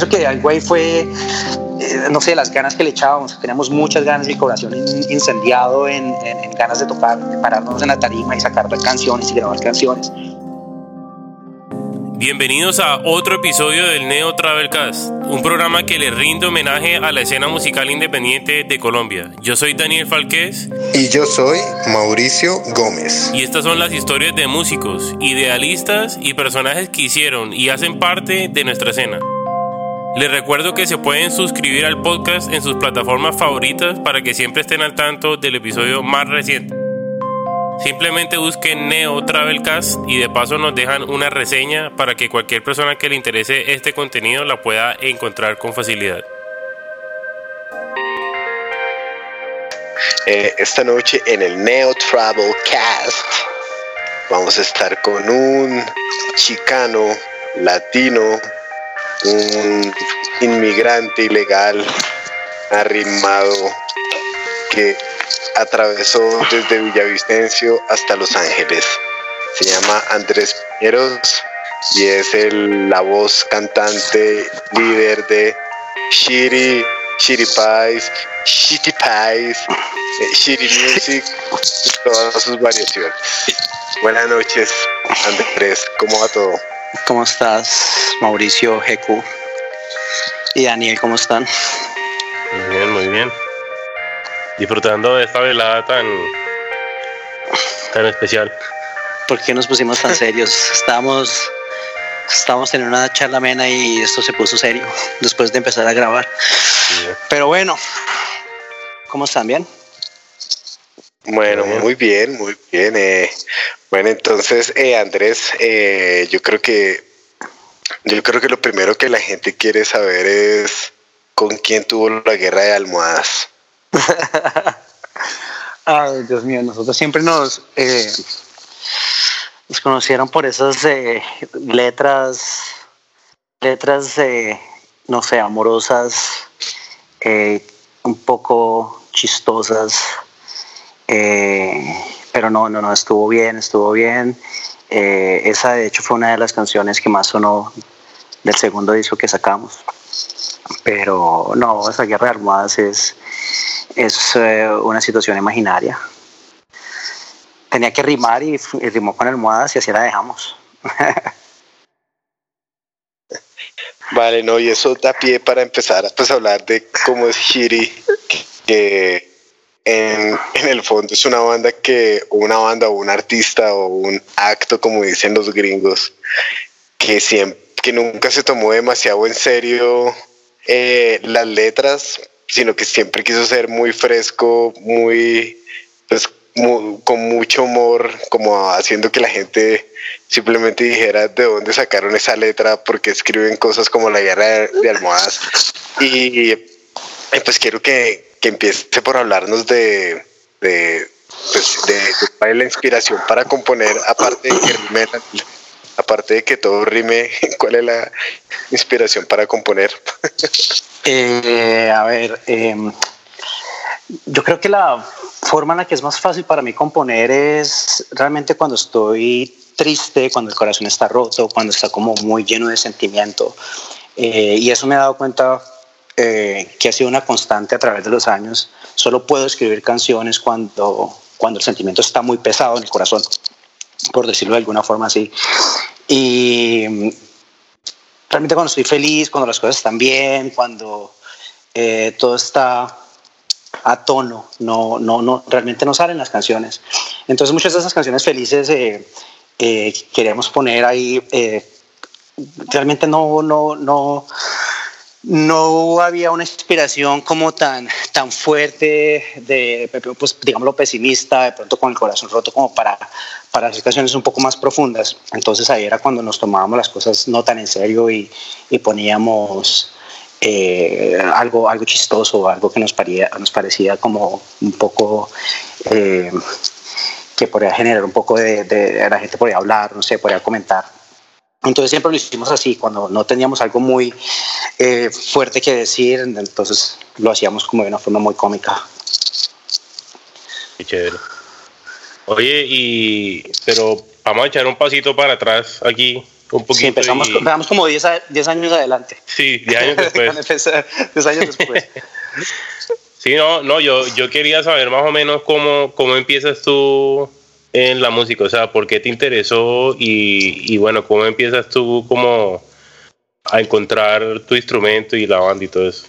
pienso que algo ahí fue, eh, no sé, las ganas que le echábamos. Teníamos muchas ganas, mi corazón incendiado en, en ganas de tocar, de pararnos en la tarima y sacar canciones y grabar canciones. Bienvenidos a otro episodio del Neo Travelcast, un programa que le rinde homenaje a la escena musical independiente de Colombia. Yo soy Daniel Falqués. Y yo soy Mauricio Gómez. Y estas son las historias de músicos, idealistas y personajes que hicieron y hacen parte de nuestra escena. Les recuerdo que se pueden suscribir al podcast en sus plataformas favoritas para que siempre estén al tanto del episodio más reciente. Simplemente busquen Neo Travelcast y de paso nos dejan una reseña para que cualquier persona que le interese este contenido la pueda encontrar con facilidad. Eh, esta noche en el Neo Travelcast vamos a estar con un chicano latino, un inmigrante ilegal arrimado que atravesó desde Villavicencio hasta Los Ángeles. Se llama Andrés Piñeros y es el, la voz cantante líder de Shiri, Shiri Pies, Shitty Pies, eh, Shiri Music y todas sus variaciones. Buenas noches, Andrés, ¿cómo va todo? ¿Cómo estás, Mauricio, Jeku y Daniel, cómo están? Muy bien, muy bien disfrutando de esta velada tan, tan especial. ¿Por qué nos pusimos tan serios? Estábamos, estábamos teniendo una charla amena y esto se puso serio después de empezar a grabar. Pero bueno, ¿cómo están? ¿Bien? Bueno, muy bien, muy bien. Eh. Bueno, entonces, eh, Andrés, eh, yo creo que yo creo que lo primero que la gente quiere saber es con quién tuvo la guerra de almohadas. Ay, Dios mío, nosotros siempre nos, eh, nos conocieron por esas eh, letras, letras, eh, no sé, amorosas, un poco chistosas, pero no, no, no, estuvo bien, estuvo bien. esa de hecho fue una de las canciones que más sonó del segundo disco que sacamos. Pero no, esa guerra de almohadas es, es eh, una situación imaginaria. Tenía que rimar y, rimó con almohadas y así la dejamos. Vale, no, y eso da pie para empezar pues, a hablar de cómo es Shiri, que en, en, el fondo es una banda que, una banda o un artista o un acto, como dicen los gringos, que siempre, que nunca se tomó demasiado en serio eh, las letras, sino que siempre quiso ser muy fresco, muy, pues, con mucho humor, como haciendo que la gente simplemente dijera de dónde sacaron esa letra, porque escriben cosas como la guerra de, almohadas. Y, pues quiero que, que, empiece por hablarnos de, de, pues, de, la inspiración para componer, aparte de que aparte de que todo rime, ¿cuál es la inspiración para componer? Eh, a ver, em, yo creo que la forma en la que es más fácil para mí componer es realmente cuando estoy triste, cuando el corazón está roto, cuando está como muy lleno de sentimiento. Eh, y eso me he dado cuenta eh, que ha sido una constante a través de los años. Solo puedo escribir canciones cuando, cuando el sentimiento está muy pesado en el corazón, por decirlo de alguna forma así. Y realmente cuando estoy feliz, cuando las cosas están bien, cuando eh, todo está a tono, no, no, no, realmente no salen las canciones. Entonces muchas de esas canciones felices eh, eh, queremos poner ahí, realmente no, no, no, no había una inspiración como tan, tan fuerte de, pues, digámoslo, pesimista, de pronto con el corazón roto como para, para hacer canciones un poco más profundas. Entonces ahí era cuando nos tomábamos las cosas no tan en serio y, y poníamos eh, algo, algo chistoso, algo que nos, paría, nos parecía como un poco... Eh, que podría generar un poco de, de, la gente podría hablar, no sé, podría comentar. Entonces siempre lo hicimos así, cuando no teníamos algo muy eh, fuerte que decir, entonces lo hacíamos como de una forma muy cómica. Qué chévere. Oye, y pero vamos a echar un pasito para atrás aquí Un poquito sí, empezamos, empezamos como 10, años adelante. Sí, 10 años después. 10 años después. sí, no, no, yo, yo quería saber más o menos cómo, cómo empiezas tú en la música, o sea, por qué te interesó y, y bueno, cómo empiezas tú como a encontrar tu instrumento y la banda y todo eso.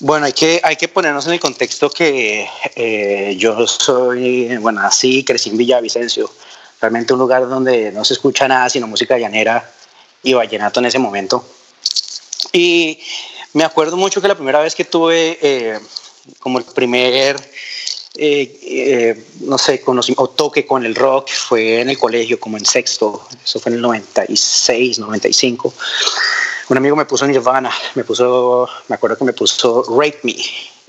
Bueno, hay que, hay que ponernos en el contexto que eh, yo soy, bueno, así crecí en Villavicencio, realmente un lugar donde no se escucha nada sino música llanera y vallenato en ese momento. Y me acuerdo mucho que la primera vez que tuve eh, como el primer eh, eh, no sé, conocí, o toque con el rock fue en el colegio, como en sexto, eso fue en el 96, 95. Un amigo me puso Nirvana, me puso, me acuerdo que me puso Rape Me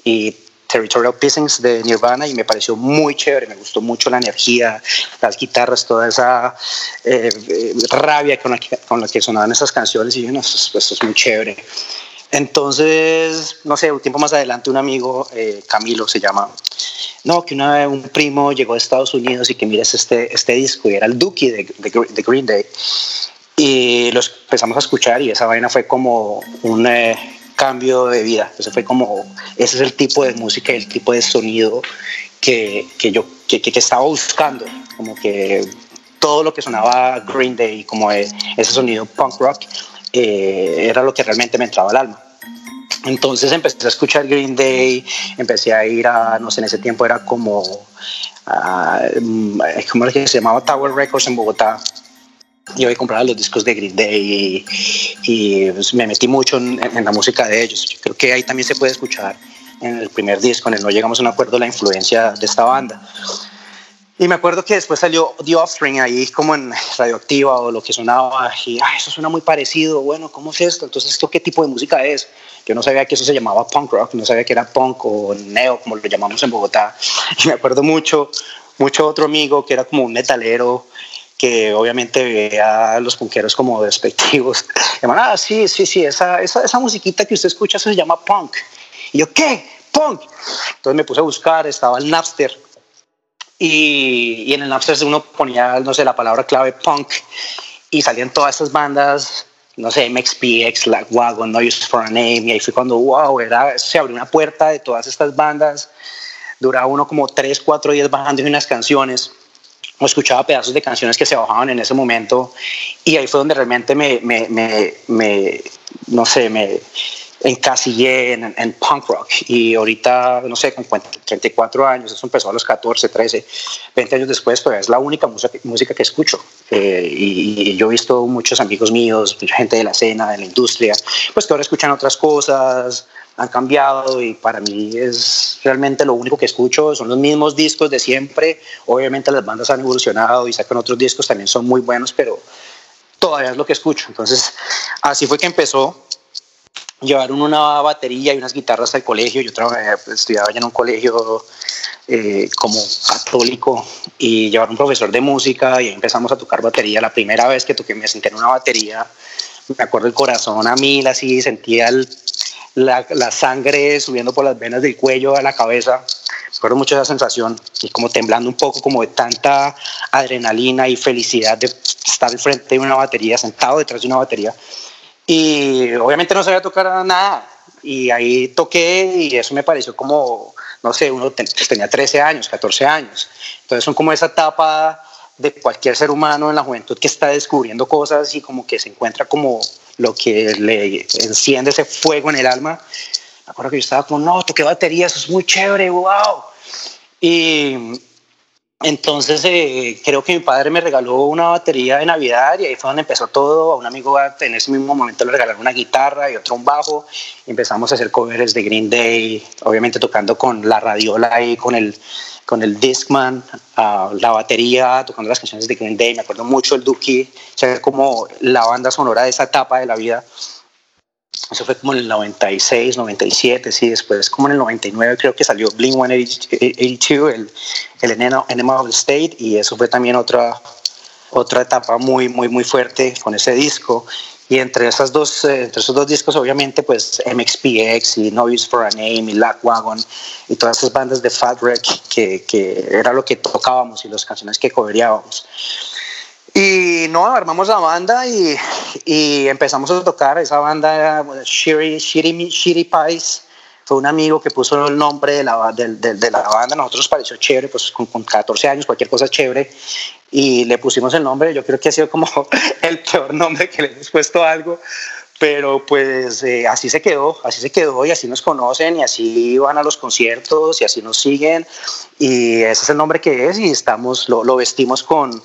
y Territorial Pissings de Nirvana y me pareció muy chévere, me gustó mucho la energía, las guitarras, toda esa eh, rabia con la, que, sonaban esas canciones y yo, no, esto, esto es muy chévere. Entonces, no sé, un tiempo más adelante un amigo, eh, Camilo se llama, no, que una vez un primo llegó a Estados Unidos y que mires este, este disco y era el Dookie de, Green Day. Y los empezamos a escuchar y esa vaina fue como un eh, cambio de vida. Eso fue como, ese es el tipo de música el tipo de sonido que, que yo que, que, estaba buscando. Como que todo lo que sonaba Green Day, como ese sonido punk rock, eh, era lo que realmente me entraba al alma. Entonces empecé a escuchar Green Day, empecé a ir a, no sé, en ese tiempo era como, uh, ¿cómo es que se llamaba? Tower Records en Bogotá. Yo a comprar los discos de Green Day y, pues, me metí mucho en, la música de ellos. Yo creo que ahí también se puede escuchar en el primer disco, en el No Llegamos a un Acuerdo, la influencia de esta banda. Y me acuerdo que después salió The Offspring ahí como en Radioactiva o lo que sonaba y ah, eso suena muy parecido, bueno, ¿cómo es esto? Entonces, ¿esto qué tipo de música es? Yo no sabía que eso se llamaba punk rock, no sabía que era punk o neo, como lo llamamos en Bogotá. Y me acuerdo mucho, mucho otro amigo que era como un metalero que obviamente veía a los punqueros como despectivos. Llaman, ah, sí, sí, sí, esa, esa, esa musiquita que usted escucha se llama punk. Y yo, ¿qué? Punk. Entonces me puse a buscar, estaba el Napster y, en el Napster uno ponía, no sé, la palabra clave punk y salían todas estas bandas, no sé, MXPX, Wagon, No Use for a Name, y ahí fue cuando, wow, era, se abrió una puerta de todas estas bandas, duraba uno como 3, 4 días bajando unas canciones, o escuchaba pedazos de canciones que se bajaban en ese momento, y ahí fue donde realmente me, me, me, me no sé, me encasillé en, en, punk rock y ahorita, no sé, con 34 años, eso empezó a los 14, 13, 20 años después, pues es la única música, música que escucho. Eh, y, yo he visto muchos amigos míos, gente de la escena, de la industria, pues que ahora escuchan otras cosas, han cambiado y para mí es realmente lo único que escucho, son los mismos discos de siempre, obviamente las bandas han evolucionado y sacan otros discos, también son muy buenos, pero todavía es lo que escucho. Entonces, así fue que empezó llevaron una batería y unas guitarras al colegio. Yo trabajé, pues, estudiaba ya en un colegio eh, como católico y llevaron un profesor de música y empezamos a tocar batería. La primera vez que toqué, me senté en una batería, me acuerdo el corazón a mil, así sentía la, la, sangre subiendo por las venas del cuello a la cabeza. Me acuerdo mucho de esa sensación y como temblando un poco, como de tanta adrenalina y felicidad de estar frente de una batería, sentado detrás de una batería y obviamente no sabía tocar nada. Y ahí toqué y eso me pareció como, no sé, uno tenía 13 años, 14 años. Entonces son como esa etapa de cualquier ser humano en la juventud que está descubriendo cosas y como que se encuentra como lo que le enciende ese fuego en el alma. Me acuerdo que yo estaba como, no, toqué batería, eso es muy chévere, wow. Y entonces eh, creo que mi padre me regaló una batería de Navidad y ahí fue donde empezó todo. A un amigo en ese mismo momento le regalaron una guitarra y otro un bajo. Y empezamos a hacer covers de Green Day, obviamente tocando con la radiola ahí, con el, con el Discman, uh, la batería, tocando las canciones de Green Day. Me acuerdo mucho el Dookie, o sea, como la banda sonora de esa etapa de la vida. Eso fue como en el 96, 97, sí, después como en el 99 creo que salió Blink 182, el, el Enema of the State, y eso fue también otra, otra etapa muy, muy, muy fuerte con ese disco. Y entre, esas dos, eh, entre esos dos discos, obviamente, pues MXPX y No Use for a Name y Wagon y todas esas bandas de Fat Wreck que, que era lo que tocábamos y las canciones que coberíamos. Y no, armamos la banda y, y empezamos a tocar. Esa banda era Shiri, Shiri, Shiri Pies. Fue un amigo que puso el nombre de la, de, de, la banda. Nosotros nos pareció chévere, pues con, con, 14 años, cualquier cosa chévere. Y le pusimos el nombre. Yo creo que ha sido como el peor nombre que le hemos puesto a algo. Pero pues eh, así se quedó, así se quedó y así nos conocen y así van a los conciertos y así nos siguen. Y ese es el nombre que es y estamos, lo, lo vestimos con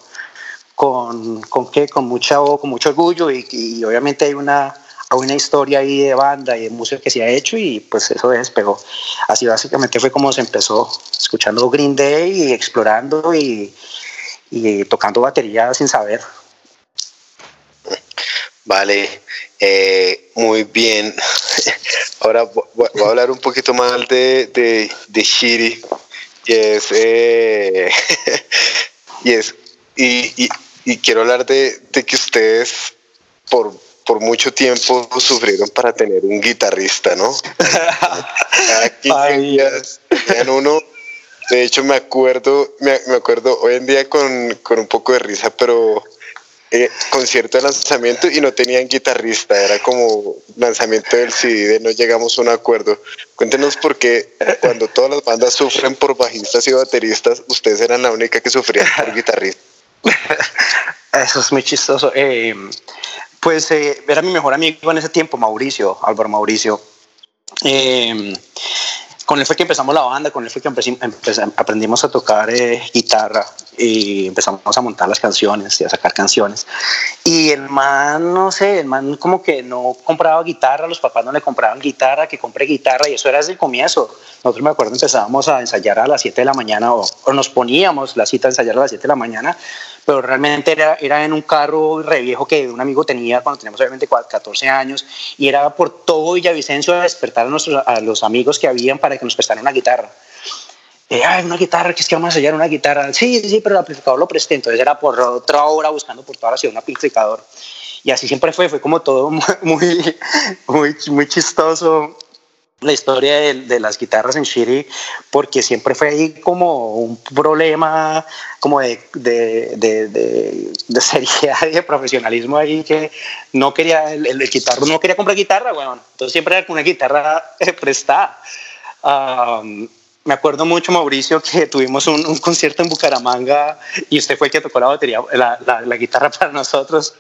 con, con, ¿qué? con, mucha, con mucho orgullo y, y, obviamente hay una, una historia ahí de banda y de música que se ha hecho y pues eso despegó. Así básicamente fue como se empezó, escuchando Green Day y explorando y, y tocando batería sin saber. Vale, eh, muy bien. Ahora voy a hablar un poquito más de, de, de Shiri y es, eh, y es y quiero hablar de, de que ustedes por, por, mucho tiempo sufrieron para tener un guitarrista, ¿no? Aquí tenían uno. De hecho, me acuerdo, me, me acuerdo hoy en día con, con, un poco de risa, pero eh, concierto de lanzamiento y no tenían guitarrista, era como lanzamiento del CD de no llegamos a un acuerdo. Cuéntenos por qué cuando todas las bandas sufren por bajistas y bateristas, ustedes eran la única que sufría por guitarrista. Eso es muy chistoso. Eh, pues eh, era mi mejor amigo en ese tiempo, Mauricio, Álvaro Mauricio. Eh, con él fue que empezamos la banda, con él fue que aprendimos a tocar eh, guitarra y empezamos a montar las canciones y a sacar canciones. Y el man, no sé, el man como que no compraba guitarra, los papás no le compraban guitarra, que compré guitarra y eso era desde el comienzo. Nosotros me acuerdo empezábamos a ensayar a las 7 de la mañana o, o, nos poníamos la cita a ensayar a las 7 de la mañana, pero realmente era, era en un carro re viejo que un amigo tenía cuando teníamos obviamente 14 años y era por todo Villavicencio a despertar a, nuestros, a los amigos que habían para que nos prestaran una guitarra. Eh, Ay, una guitarra, que es que vamos a ensayar una guitarra. Sí, sí, pero el amplificador lo presté. Entonces era por otra hora buscando por toda la ciudad un amplificador. Y así siempre fue, fue como todo muy, muy, muy chistoso la historia de, de, las guitarras en Shiri, porque siempre fue ahí como un problema como de, de, de, seriedad y de profesionalismo ahí que no quería, el, el, guitarro no quería comprar guitarra, bueno, entonces siempre era una guitarra prestada. Um, me acuerdo mucho, Mauricio, que tuvimos un, un, concierto en Bucaramanga y usted fue el que tocó la batería, la, la, la guitarra para nosotros.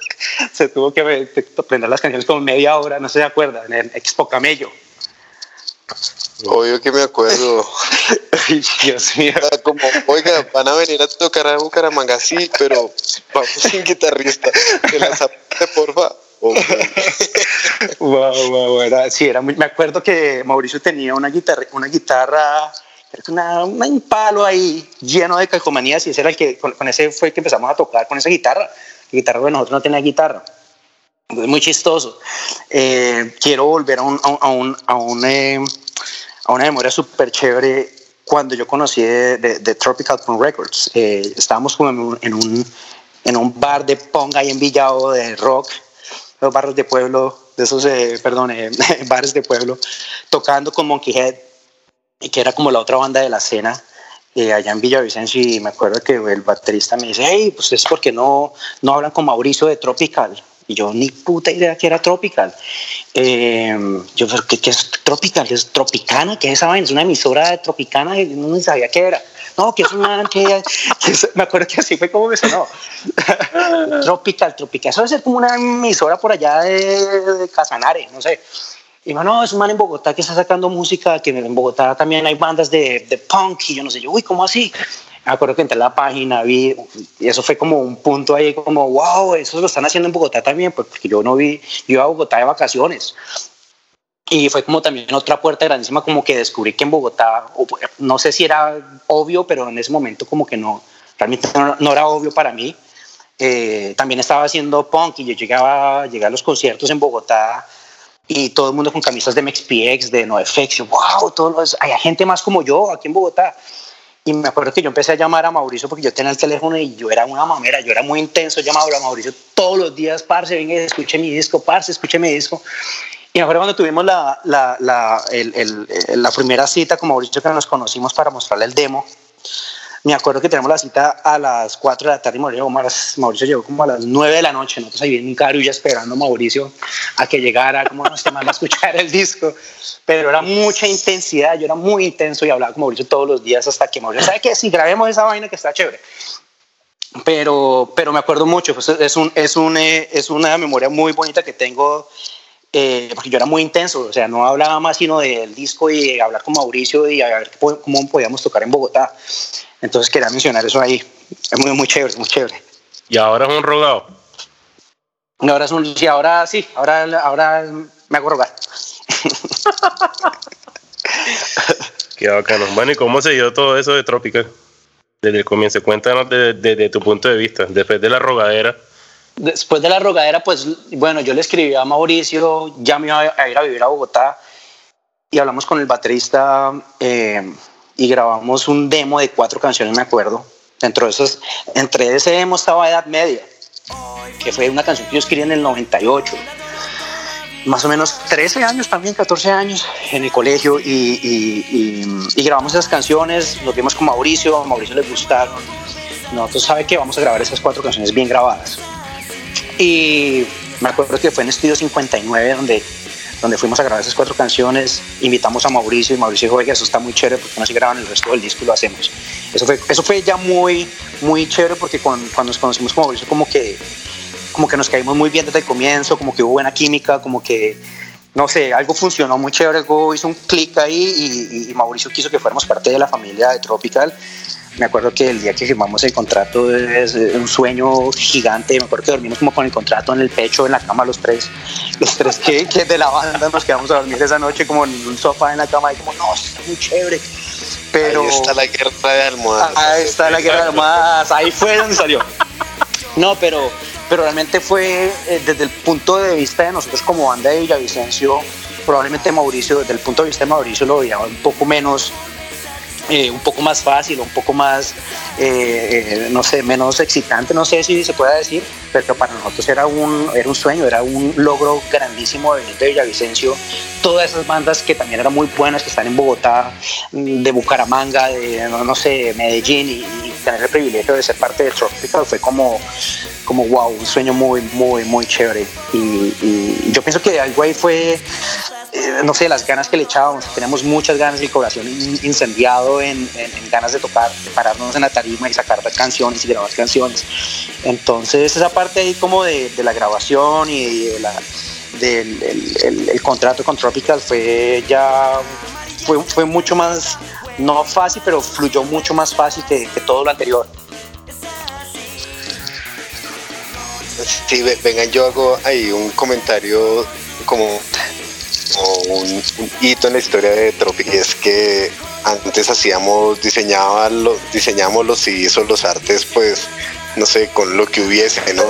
Se tuvo que aprender las canciones como media hora, no se acuerda, en el Expo Camello. Obvio que me acuerdo. Dios mío. Como, oiga, van a venir a tocar a Bucaramanga, sí, pero vamos sin guitarrista. Que la zapate, porfa. Wow, wow, era, sí, era muy, me acuerdo que Mauricio tenía una guitarra, una guitarra, una, un palo ahí lleno de calcomanías y ese era el que, con, con, ese fue que empezamos a tocar con esa guitarra. La guitarra de nosotros no tenía guitarra. Es muy chistoso. Eh, quiero volver a, un, a, un, a, un, eh, a una memoria súper chévere cuando yo conocí de, de, de Tropical Punk Records. Eh, estábamos como en un, en un, bar de punk ahí en Villao de rock los barrios de pueblo, de esos, eh, perdón, eh, bares de pueblo, tocando con Monkey Head, que era como la otra banda de la escena, eh, allá en Villavicencio, y me acuerdo que el baterista me dice, hey, pues es porque no, no hablan con Mauricio de Tropical. Y yo ni puta idea que era Tropical. Eh, yo, ¿qué, ¿qué, es Tropical? ¿Es Tropicana? ¿Qué es esa vaina? Es una emisora de Tropicana y no sabía qué era. No, que es una... Que, que me acuerdo que así fue como me sonó. tropical, Tropical. Eso debe ser como una emisora por allá de, de Casanare, no sé. Y dijo, no, es un man en Bogotá que está sacando música, que en Bogotá también hay bandas de, de punk, y yo no sé, yo, uy, ¿cómo así? Me acuerdo que entré a la página, vi, y eso fue como un punto ahí, como, wow, eso lo están haciendo en Bogotá también, pues, porque yo no vi, yo iba a Bogotá de vacaciones. Y fue como también otra puerta grandísima, como que descubrí que en Bogotá, no sé si era obvio, pero en ese momento como que no, realmente no, era obvio para mí. Eh, también estaba haciendo punk y yo llegaba, llegué a los conciertos en Bogotá y todo el mundo con camisas de MXPX, de NoFX, wow, todos los, hay gente más como yo aquí en Bogotá. Y me acuerdo que yo empecé a llamar a Mauricio porque yo tenía el teléfono y yo era una mamera, yo era muy intenso, llamaba a Mauricio todos los días, parce, venga, escuche mi disco, parce, escuche mi disco. Y me acuerdo cuando tuvimos la, la, la, el, el, la primera cita con Mauricio que nos conocimos para mostrarle el demo, me acuerdo que tenemos la cita a las 4 de la tarde y Mauricio, llegó como a las 9 de la noche. Nosotros ahí en un carro ya esperando a Mauricio a que llegara, como no esté más a escuchar el disco. Pero era mucha intensidad, yo era muy intenso y hablaba con Mauricio todos los días hasta que Mauricio, ¿sabe qué? Si grabemos esa vaina que está chévere. Pero, pero me acuerdo mucho, pues es, un, es, un, eh, es una memoria muy bonita que tengo eh, porque yo era muy intenso, o sea, no hablaba más sino del disco y hablar con Mauricio y a ver cómo podíamos tocar en Bogotá. Entonces quería mencionar eso ahí. Es muy, muy chévere, muy chévere. ¿Y ahora es un rogado? No, ahora es un, sí, ahora sí, ahora, ahora me hago rogar. Qué bacano. Bueno, ¿y cómo se dio todo eso de Tropical? Desde el comienzo, cuéntanos desde, tu punto de vista, después de la rogadera. Después de la rogadera, pues bueno, yo le escribí a Mauricio, ya me iba a ir a vivir a Bogotá y hablamos con el baterista eh, y grabamos un demo de cuatro canciones, me acuerdo. Dentro de esos, entre ese demo estaba Edad Media, que fue una canción que yo escribí en el 98. Más o menos 13 años también, 14 años en el colegio y, grabamos esas canciones, nos vimos con Mauricio, a Mauricio le gustaron. Nosotros sabe que vamos a grabar esas cuatro canciones bien grabadas. Y me acuerdo que fue en Estudio 59 donde donde fuimos a grabar esas cuatro canciones, invitamos a Mauricio y Mauricio dijo, oye, eso está muy chévere porque no se graban el resto del disco y lo hacemos. Eso fue, eso fue ya muy, muy chévere porque cuando, cuando nos conocimos con Mauricio como que, como que nos caímos muy bien desde el comienzo, como que hubo buena química, como que, no sé, algo funcionó muy chévere, algo hizo un clic ahí y, y Mauricio quiso que fuéramos parte de la familia de Tropical me acuerdo que el día que firmamos el contrato es un sueño gigante. Me acuerdo que dormimos como con el contrato en el pecho, en la cama, los tres, los tres que, que de la banda nos quedamos a dormir esa noche como en un sofá en la cama y como, no, está muy chévere. Pero, ahí está la guerra de almohadas. Ahí está la guerra de almohadas. Ahí fue donde salió. No, pero, pero realmente fue eh, desde el punto de vista de nosotros como banda de Villavicencio, probablemente Mauricio, desde el punto de vista de Mauricio lo veía un poco menos eh, un poco más fácil, un poco más, eh, no sé, menos excitante, no sé si se puede decir, pero para nosotros era un, era un sueño, era un logro grandísimo de venir de Villavicencio. Todas esas bandas que también eran muy buenas, que están en Bogotá, de Bucaramanga, de, no, sé, Medellín, y, tener el privilegio de ser parte de Tropical fue como, como wow, un sueño muy, muy, muy chévere. Y, y yo pienso que algo ahí fue eh, no sé, las ganas que le echábamos, tenemos muchas ganas, el corazón incendiado en, ganas de tocar, de pararnos en la tarima y sacar canciones y grabar canciones. Entonces esa parte ahí como de, la grabación y del el, contrato con Tropical fue ya, fue, mucho más, no fácil, pero fluyó mucho más fácil que, que todo lo anterior. Sí, vengan, yo hago ahí un comentario como un, hito en la historia de Tropic es que antes hacíamos, diseñaba los, diseñamos los CDs o los artes, pues, no sé, con lo que hubiese, ¿no?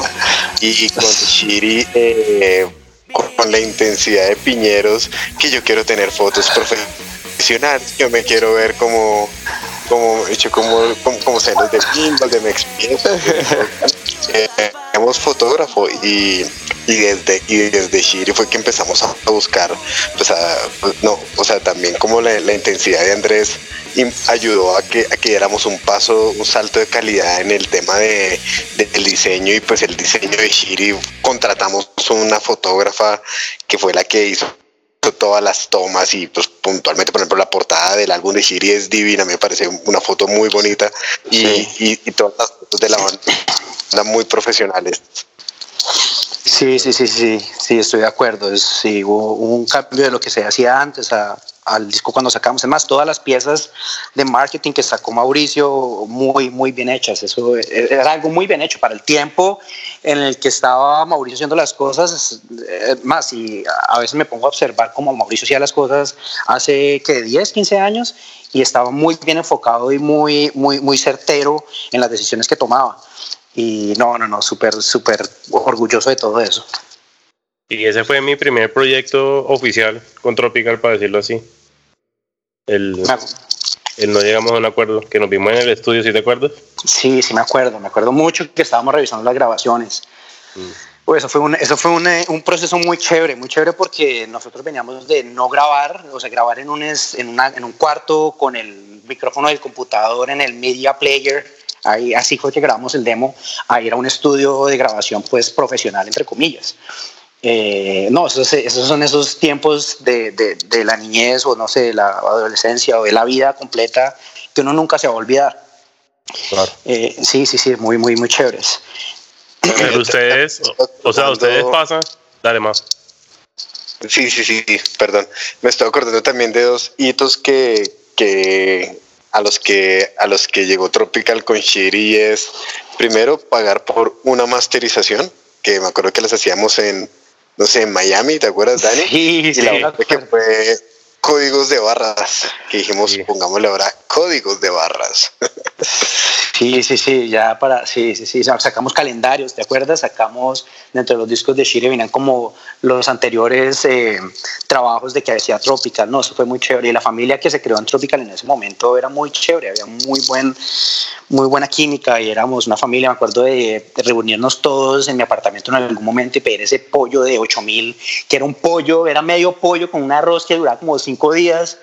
Y, con Shiri, eh, con, la intensidad de piñeros, que yo quiero tener fotos profesionales, yo me quiero ver como, como hecho como, como, como celos de pinball, de Mex eh, fotógrafo y y desde y desde Shiri fue que empezamos a buscar pues, pues no o sea también como la, intensidad de Andrés ayudó a que a que diéramos un paso un salto de calidad en el tema de, del diseño y pues el diseño de Shiri. Contratamos una fotógrafa que fue la que hizo todas las tomas y pues puntualmente por ejemplo la portada del álbum de Shiri es divina me parece una foto muy bonita y, y, y todas las fotos de la banda muy profesionales Sí, sí, sí, sí, sí, estoy de acuerdo. Sí, hubo, un cambio de lo que se hacía antes al disco cuando sacamos. Además, todas las piezas de marketing que sacó Mauricio, muy, muy bien hechas. Eso era algo muy bien hecho para el tiempo en el que estaba Mauricio haciendo las cosas. Más, y a veces me pongo a observar cómo Mauricio hacía las cosas hace que 10, 15 años y estaba muy bien enfocado y muy, muy, muy certero en las decisiones que tomaba. Y no, no, no, súper, súper orgulloso de todo eso. Y ese fue mi primer proyecto oficial con Tropical, para decirlo así. El, el no llegamos a un acuerdo, que nos vimos en el estudio, ¿sí te acuerdas? Sí, sí me acuerdo, me acuerdo mucho que estábamos revisando las grabaciones. Mm. Pues eso fue, un, eso fue un, eh, un, proceso muy chévere, muy chévere porque nosotros veníamos de no grabar, o sea, grabar en un, en una, en un cuarto con el micrófono del computador en el media player. Ahí, así fue que grabamos el demo. Ahí era un estudio de grabación pues profesional, entre comillas. Eh, no, esos, son esos tiempos de, de, la niñez o no sé, de la adolescencia o de la vida completa que uno nunca se va a olvidar. Claro. Eh, sí, sí, sí, muy, muy, muy chéveres. Pero ustedes, o, sea, ustedes pasan, dale más. Sí, sí, sí, perdón. Me estoy acordando también de dos hitos que, que a los que a los que llegó Tropical con Shiri es primero pagar por una masterización, que me acuerdo que las hacíamos en no sé, en Miami, ¿te acuerdas, Dani? Sí, y la otra que fue códigos de barras, que dijimos, pongámosle ahora códigos de barras. Sí, sí, sí, ya para, sí, sí, sí, sacamos calendarios, ¿te acuerdas? Sacamos, dentro de los discos de Shire venían como los anteriores eh, trabajos de que hacía Tropical, no, eso fue muy chévere. Y la familia que se creó en Tropical en ese momento era muy chévere, había muy, buen, muy buena química y éramos una familia, me acuerdo de, reunirnos todos en mi apartamento en algún momento y pedir ese pollo de 8000, que era un pollo, era medio pollo con un arroz que duraba como cinco días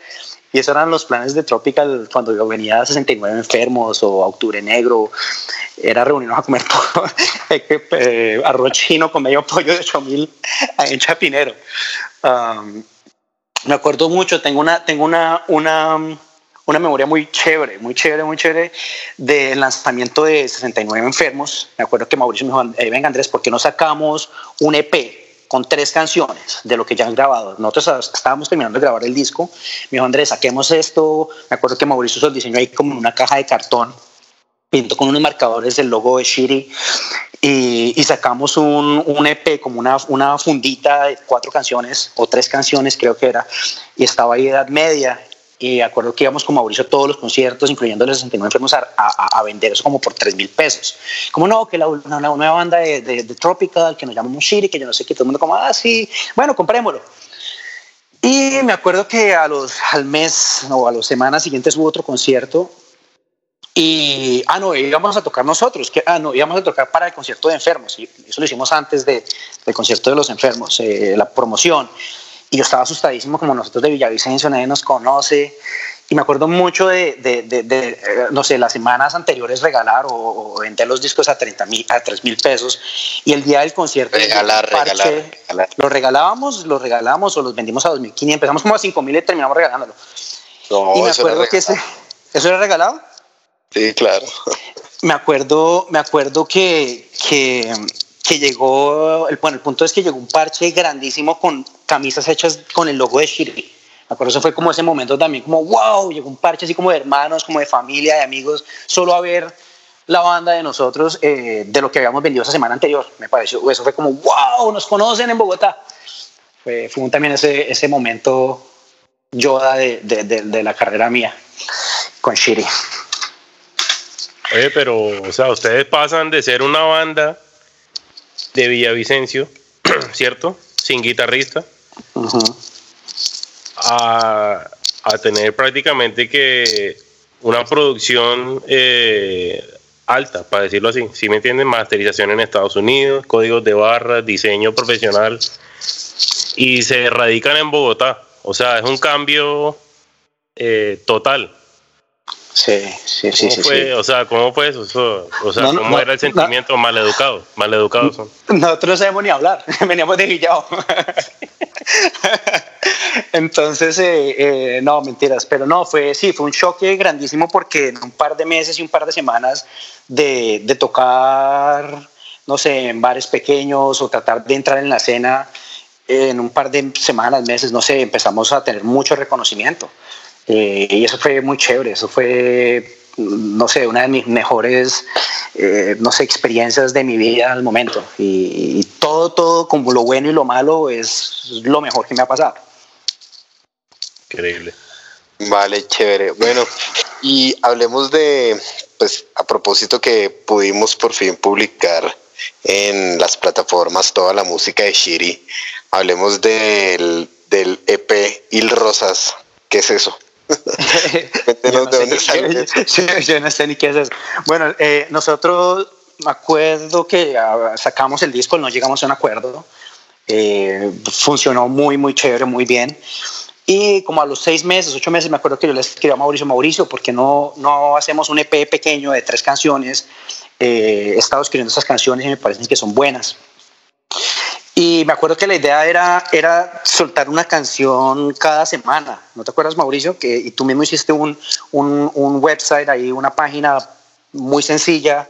y esos eran los planes de Tropical cuando yo venía a 69 enfermos o a Octubre Negro. Era reunirnos a comer eh, arroz chino con medio pollo de 8000 en Chapinero. Um, me acuerdo mucho, tengo una, tengo una, una, una memoria muy chévere, muy chévere, muy chévere del lanzamiento de 69 enfermos. Me acuerdo que Mauricio me dijo, venga Andrés, ¿por qué no sacamos un EP? Con tres canciones de lo que ya han grabado. Nosotros estábamos terminando de grabar el disco. Me dijo, Andrés, saquemos esto. Me acuerdo que Mauricio hizo el diseño ahí como en una caja de cartón. Pintó con unos marcadores el logo de Shiri y, sacamos un, un, EP, como una, una fundita de cuatro canciones o tres canciones, creo que era. Y estaba ahí Edad Media y acuerdo que íbamos con Mauricio a todos los conciertos, incluyendo los 69 fuimos a, a, vender eso como por 3 mil pesos. Como no, que la, una, nueva banda de, de, Tropical, que nos llamamos Shiri, que yo no sé qué, todo el mundo como, ah, sí, bueno, comprémoslo. Y me acuerdo que a los, al mes o a las semanas siguientes hubo otro concierto y, ah, no, íbamos a tocar nosotros, que, ah, no, íbamos a tocar para el concierto de enfermos, y eso lo hicimos antes de, del concierto de los enfermos, eh, la promoción. Y yo estaba asustadísimo, como nosotros de Villavicencio, nadie nos conoce. Y me acuerdo mucho de, de, de, eh, no sé, las semanas anteriores regalar o, vender los discos a 30 mil, a 3 mil pesos. Y el día del concierto, regalar, regalar, Los regalábamos, los regalábamos o los vendimos a 2.500. Empezamos como a 5.000 y terminamos regalándolo. No, y me acuerdo que ese, ¿eso era regalado? Sí, claro. Me acuerdo, me acuerdo que, que que llegó, el, bueno, el punto es que llegó un parche grandísimo con camisas hechas con el logo de Shirley. Me acuerdo, eso fue como ese momento también, como wow, llegó un parche así como de hermanos, como de familia, de amigos, solo a ver la banda de nosotros eh, de lo que habíamos vendido esa semana anterior. Me pareció, eso fue como wow, nos conocen en Bogotá. Fue, fue también ese, ese momento Yoda de, de, de, la carrera mía con Shiri. Oye, pero, o sea, ustedes pasan de ser una banda de Villavicencio, ¿cierto? Sin guitarrista. a, tener prácticamente que una producción eh, alta, para decirlo así. Si me entienden, masterización en Estados Unidos, códigos de barras, diseño profesional. Y se radican en Bogotá. O sea, es un cambio eh, total. Sí, sí, sí, sí, O sea, ¿cómo fue eso? o sea, ¿cómo era el sentimiento mal educado? Mal educados son. Nosotros no sabemos ni hablar, veníamos de Guillao. Entonces, eh, eh, no, mentiras, pero no, fue, sí, fue un choque grandísimo porque en un par de meses y un par de semanas de, de tocar, no sé, en bares pequeños o tratar de entrar en la escena, en un par de semanas, meses, no sé, empezamos a tener mucho reconocimiento. Eh, y eso fue muy chévere, eso fue, no sé, una de mis mejores, eh, no sé, experiencias de mi vida al momento. Y, todo, todo, como lo bueno y lo malo, es lo mejor que me ha pasado. Increíble. Vale, chévere. Bueno, y hablemos de, pues a propósito que pudimos por fin publicar en las plataformas toda la música de Shiri, hablemos del, del EP Il Rosas. ¿Qué es eso? yo, no sé ni qué es eso. Bueno, eh, nosotros me acuerdo que ah, sacamos el disco, no llegamos a un acuerdo. Eh, funcionó muy, muy chévere, muy bien. Y como a los seis meses, ocho meses, me acuerdo que yo le escribí a Mauricio, Mauricio, porque no, no hacemos un EP pequeño de tres canciones? Eh, he estado escribiendo esas canciones y me parecen que son buenas. Y me acuerdo que la idea era, era soltar una canción cada semana. ¿No te acuerdas, Mauricio? Que, y tú mismo hiciste un, un, un website ahí, una página muy sencilla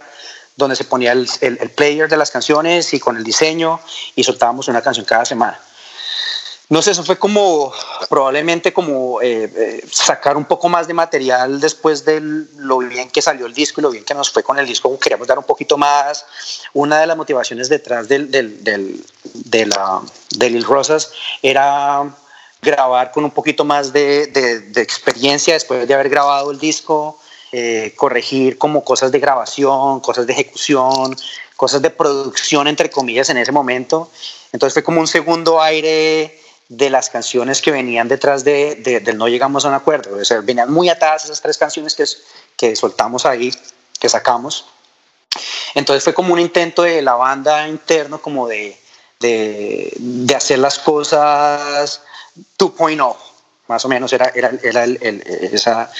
donde se ponía el, el, el, player de las canciones y con el diseño y soltábamos una canción cada semana no sé, eso fue como probablemente como eh, eh, sacar un poco más de material después de lo bien que salió el disco y lo bien que nos fue con el disco, queríamos dar un poquito más. Una de las motivaciones detrás del, del, del, de, la, de Lil Rosas era grabar con un poquito más de, de, experiencia después de haber grabado el disco, eh, corregir como cosas de grabación, cosas de ejecución, cosas de producción, entre comillas, en ese momento. Entonces fue como un segundo aire de las canciones que venían detrás de, del No Llegamos a un Acuerdo. O sea, venían muy atadas esas tres canciones que, que soltamos ahí, que sacamos. Entonces fue como un intento de la banda interno, como de, de, de hacer las cosas 2.0, más o menos era, era, era el, el, esa,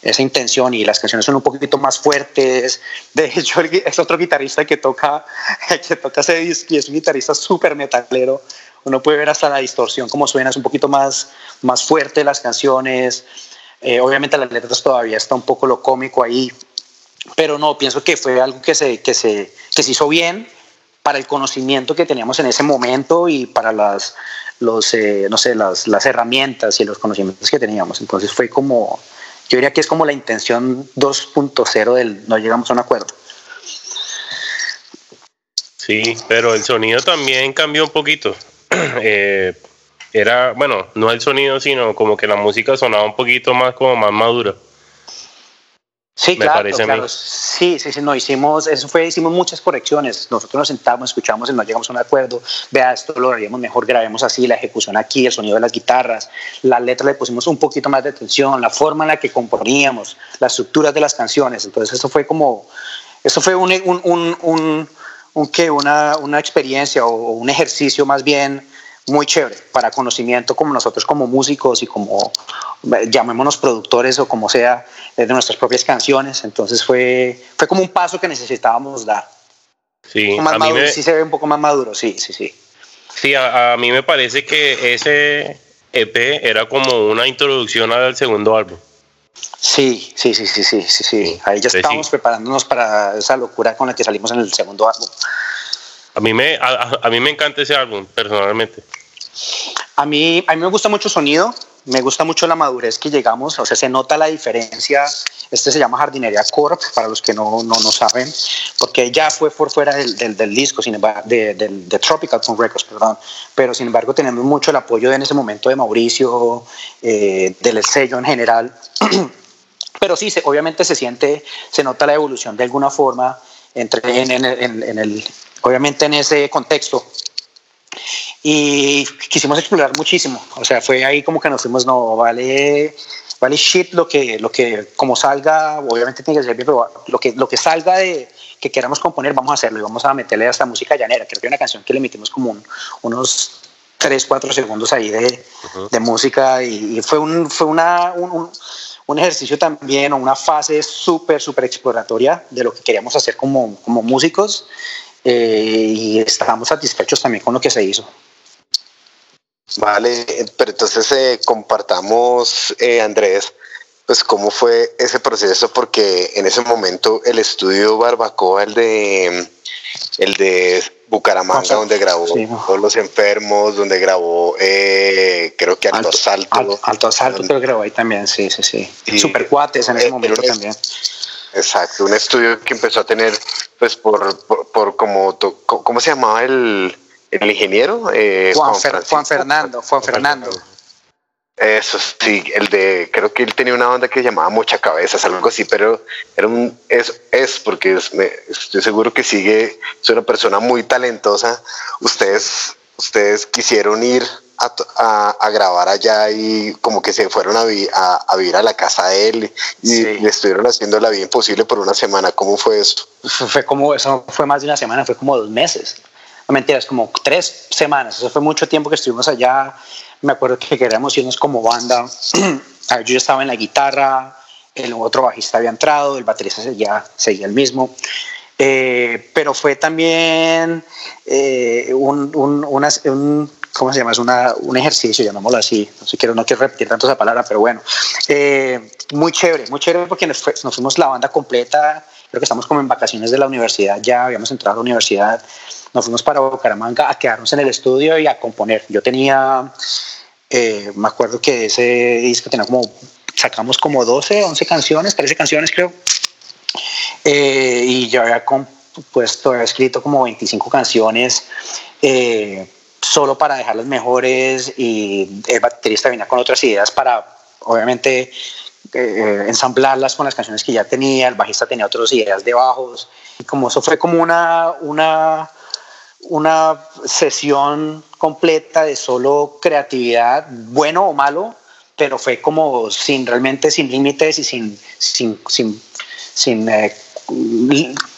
esa intención y las canciones son un poquito más fuertes. De hecho, es otro guitarrista que toca, que toca ese disco y es un guitarrista súper metalero uno puede ver hasta la distorsión, cómo suena, es un poquito más, más fuerte las canciones. Eh, obviamente las letras todavía está un poco lo cómico ahí, pero no, pienso que fue algo que se, que se, que se hizo bien para el conocimiento que teníamos en ese momento y para las, los, eh, no sé, las, las herramientas y los conocimientos que teníamos. Entonces fue como, yo diría que es como la intención 2.0 del no llegamos a un acuerdo. Sí, pero el sonido también cambió un poquito. eh, era, bueno, no el sonido, sino como que la música sonaba un poquito más como más madura. Sí, claro, claro. Sí, sí, sí, no, hicimos, eso fue, hicimos muchas correcciones. Nosotros nos sentamos, escuchamos y no llegamos a un acuerdo. Vea, esto lo haríamos mejor, grabemos así, la ejecución aquí, el sonido de las guitarras, la letra le pusimos un poquito más de atención, la forma en la que componíamos, las estructuras de las canciones. Entonces, eso fue como, eso fue un, un, un, un un, ¿qué? Una, una experiencia o, un ejercicio más bien muy chévere para conocimiento como nosotros como músicos y como llamémonos productores o como sea de nuestras propias canciones. Entonces fue fue como un paso que necesitábamos dar. Sí más a maduro, mí me... sí se ve un poco más maduro sí sí sí. Sí a, a, mí me parece que ese EP era como una introducción al segundo álbum Sí, sí, sí, sí, sí, sí, sí. Ahí ya estamos sí. preparándonos para esa locura con la que salimos en el segundo álbum. A mí me, a, a mí me encanta ese álbum, personalmente. A mí, a mí me gusta mucho el sonido, me gusta mucho la madurez que llegamos, o sea, se nota la diferencia. Este se llama Jardinería Corp, para los que no, no, no saben, porque ya fue por fuera del, del, disco, sin embargo, de, Tropical Tone Records, perdón, pero sin embargo tenemos mucho el apoyo en ese momento de Mauricio, eh, del sello en general. pero sí, obviamente se siente, se nota la evolución de alguna forma entre en, en, en, en el, obviamente en ese contexto y quisimos explorar muchísimo. O sea, fue ahí como que nos fuimos, no, vale, vale shit lo que, lo que, como salga, obviamente tiene que ser bien, pero lo que, lo que salga de que queramos componer, vamos a hacerlo y vamos a meterle hasta música llanera. Creo que hay una canción que le metimos como un, unos 3, 4 segundos ahí de, uh -huh. de música y, y, fue, un, fue una, un, un ejercicio también o una fase súper, súper exploratoria de lo que queríamos hacer como, como músicos eh, y estábamos satisfechos también con lo que se hizo. Vale, pero entonces eh, compartamos, eh, Andrés, pues cómo fue ese proceso, porque en ese momento el estudio Barbacoa, el de, el de Bucaramanga, donde grabó sí. todos los enfermos, donde grabó, eh, creo que Alto, Asalto. Alto, Alto Asalto, creo que grabó ahí también, sí, sí, sí. Y, Super Cuates en ese momento también. Exacto, un estudio que empezó a tener, pues, por, por, por como, ¿cómo se llamaba el, el ingeniero? Eh, Juan, Juan, Fer, Juan, Fernando, Juan Fernando. Eso sí, el de, creo que él tenía una banda que se llamaba Mocha Cabezas, algo así, pero era un, es, es porque es, me, estoy seguro que sigue, es una persona muy talentosa. Ustedes, ustedes quisieron ir a, a, a, grabar allá y como que se fueron a, vi, a, a vivir a la casa de él y, sí. y, estuvieron haciendo la vida imposible por una semana. ¿Cómo fue eso? Fue como, eso fue más de una semana, fue como dos meses mentiras, como tres semanas, eso fue mucho tiempo que estuvimos allá, me acuerdo que queríamos irnos como banda, yo estaba en la guitarra, el otro bajista había entrado, el baterista ya seguía el mismo, eh, pero fue también eh, un, un, un, ¿cómo se llama? Es una, un ejercicio, llamémoslo así. No, sé, quiero, no quiero repetir tanto esa palabra, pero bueno. Eh, muy chévere, muy chévere porque nos, nos, fuimos la banda completa. Creo que estamos como en vacaciones de la universidad, ya habíamos entrado a la universidad. Nos fuimos para Bucaramanga a quedarnos en el estudio y a componer. Yo tenía, me acuerdo que ese disco tenía como, sacamos como 12, 11 canciones, 13 canciones creo. Eh, y yo había compuesto, había escrito como 25 canciones eh, solo para dejarlas mejores. Y el baterista venía con otras ideas para, obviamente, eh, ensamblarlas con las canciones que ya tenía, el bajista tenía otras ideas de bajos, y como eso fue como una, una, una sesión completa de solo creatividad, bueno o malo, pero fue como sin realmente sin límites y sin, sin, sin, sin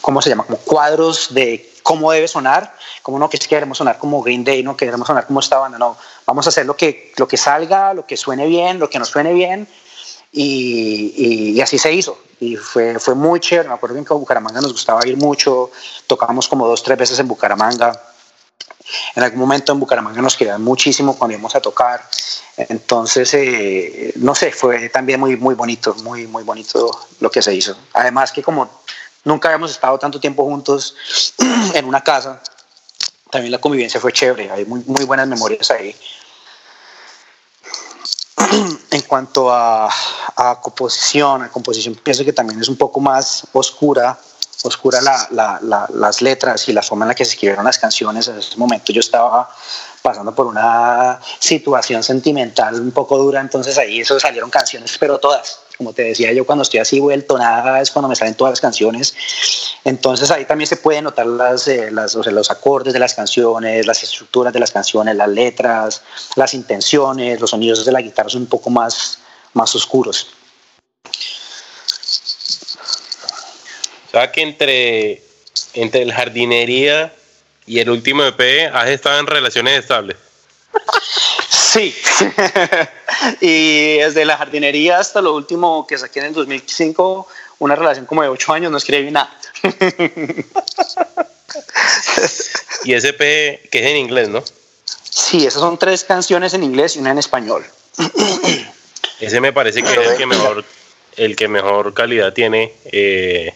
¿cómo se llama? Como cuadros de cómo debe sonar, como no que queremos sonar como Green Day, no queremos sonar como esta banda, no, vamos a hacer lo que, lo que salga, lo que suene bien, lo que nos suene bien, y, así se hizo. Y fue, fue muy chévere, me acuerdo bien que en Bucaramanga nos gustaba ir mucho, tocábamos como dos, tres veces en Bucaramanga. En algún momento en Bucaramanga nos querían muchísimo cuando íbamos a tocar. Entonces, eh, no sé, fue también muy, muy bonito, muy, muy bonito lo que se hizo. Además que como nunca habíamos estado tanto tiempo juntos en una casa, también la convivencia fue chévere, hay muy, muy buenas memorias ahí. En cuanto a, a composición, a composición pienso que también es un poco más oscura oscura la, la, las letras y la forma en la que se escribieron las canciones. En ese momento yo estaba pasando por una situación sentimental un poco dura, entonces ahí eso salieron canciones, pero todas. Como te decía yo, cuando estoy así vuelto, nada es cuando me salen todas las canciones. Entonces ahí también se pueden notar las, eh, las, o sea, los acordes de las canciones, las estructuras de las canciones, las letras, las intenciones, los sonidos de la guitarra son un poco más, más oscuros. O sea que entre, entre el jardinería y el último EP has estado en relaciones estables. Sí, y desde la jardinería hasta lo último que saqué en el 2005, una relación como de ocho años, no escribí nada. y ese EP que es en inglés, ¿no? Sí, esas son tres canciones en inglés y una en español. Ese me parece que es el que mejor, el que mejor calidad tiene. Eh,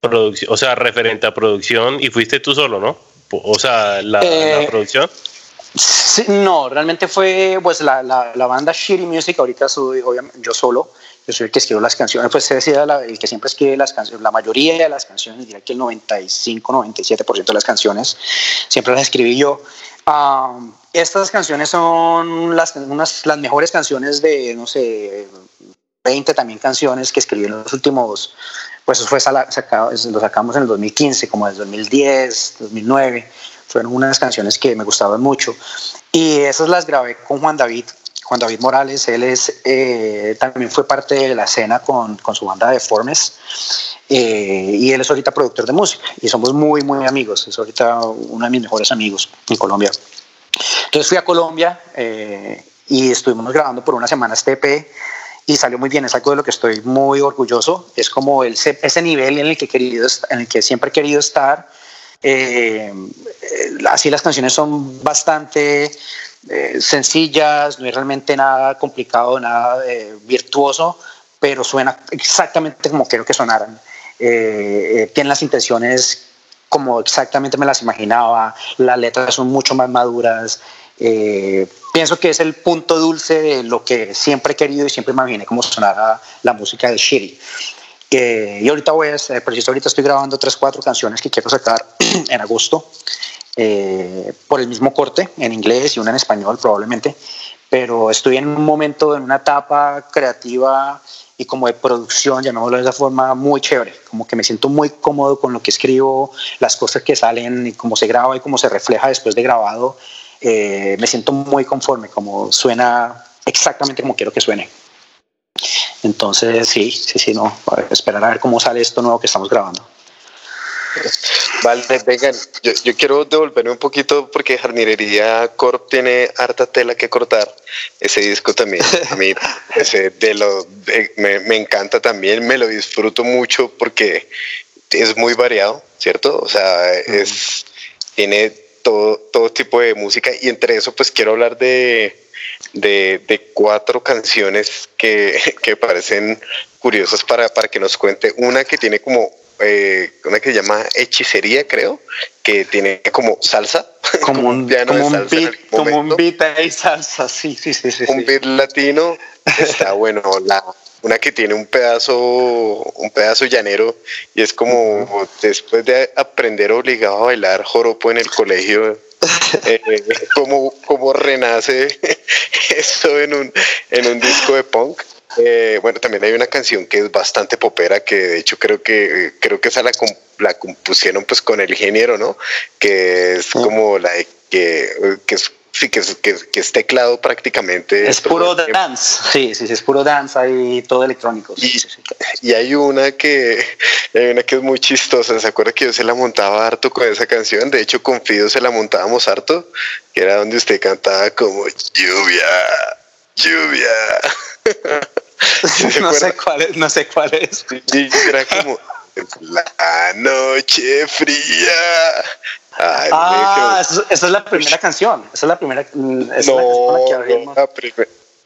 producción, o sea, referente a producción, y fuiste tú solo, ¿no? O sea, la, eh, producción. No, realmente fue pues la, la, banda Shitty Music, ahorita soy yo solo, yo soy el que escribo las canciones, pues se decía el que siempre escribe las canciones, la mayoría de las canciones, diría que el 95, 97% de las canciones, siempre las escribí yo. estas canciones son las, unas, las mejores canciones de, no sé, 20 también canciones que escribí en los últimos, pues eso fue lo sacamos en el 2015, como el 2010, 2009. Fueron unas canciones que me gustaban mucho. Y esas las grabé con Juan David. Juan David Morales, él es, eh, también fue parte de la escena con, con su banda de Formes. Eh, y él es ahorita productor de música. Y somos muy, muy amigos. Es ahorita uno de mis mejores amigos en Colombia. Entonces fui a Colombia eh, y estuvimos grabando por una semana este EP y salió muy bien, es algo de lo que estoy muy orgulloso, es como el, ese nivel en el que, he querido, en el que siempre he querido estar. Eh, así las canciones son bastante eh, sencillas, no hay realmente nada complicado, nada eh, virtuoso, pero suena exactamente como quiero que sonaran. tienen las intenciones como exactamente me las imaginaba, las letras son mucho más maduras, eh, pienso que es el punto dulce de lo que siempre he querido y siempre imaginé cómo sonara la música de Shitty. y ahorita voy a, preciso ahorita estoy grabando tres, cuatro canciones que quiero sacar en agosto, eh, por el mismo corte, en inglés y una en español probablemente, pero estoy en un momento, en una etapa creativa y como de producción, llamémoslo de esa forma, muy chévere, como que me siento muy cómodo con lo que escribo, las cosas que salen y cómo se graba y cómo se refleja después de grabado, eh, me siento muy conforme, como suena exactamente como quiero que suene. Entonces, sí, sí, sí, no, esperar a ver cómo sale esto nuevo que estamos grabando. Vale, vengan, yo, yo, quiero devolverme un poquito porque Jardinería Corp tiene harta tela que cortar. Ese disco también, a mí ese de lo, me, me, encanta también, me lo disfruto mucho porque es muy variado, ¿cierto? O sea, es, tiene todo, todo tipo de música y entre eso pues quiero hablar de, de, de cuatro canciones que, que parecen curiosas para, para que nos cuente. Una que tiene como eh, una que se llama hechicería, creo, que tiene como salsa. Como un, como un beat, como un beat ahí salsa, sí, sí, sí. sí un beat latino, está bueno. La, una que tiene un pedazo, un pedazo llanero, y es como después de aprender obligado a bailar joropo en el colegio, eh, como, como renace eso en un, en un disco de punk. Eh, bueno, también hay una canción que es bastante popera, que de hecho creo que creo que esa la, la compusieron pues con el género, ¿no? Que es como la de que, que es sí, que es, que, que es teclado prácticamente. Es puro dance, sí, sí, sí, es puro dance, hay todo electrónico. Y, sí, sí, y, hay una que hay una que es muy chistosa, ¿se acuerda que yo se la montaba harto con esa canción? De hecho, con Fido se la montábamos harto, que era donde usted cantaba como lluvia, lluvia. no sé cuál es, no sé cuál es. Y era como la noche fría. Ay, ah, esa, esa, es la primera canción. Esa es la primera. Esa no, es la, que abrimos. La,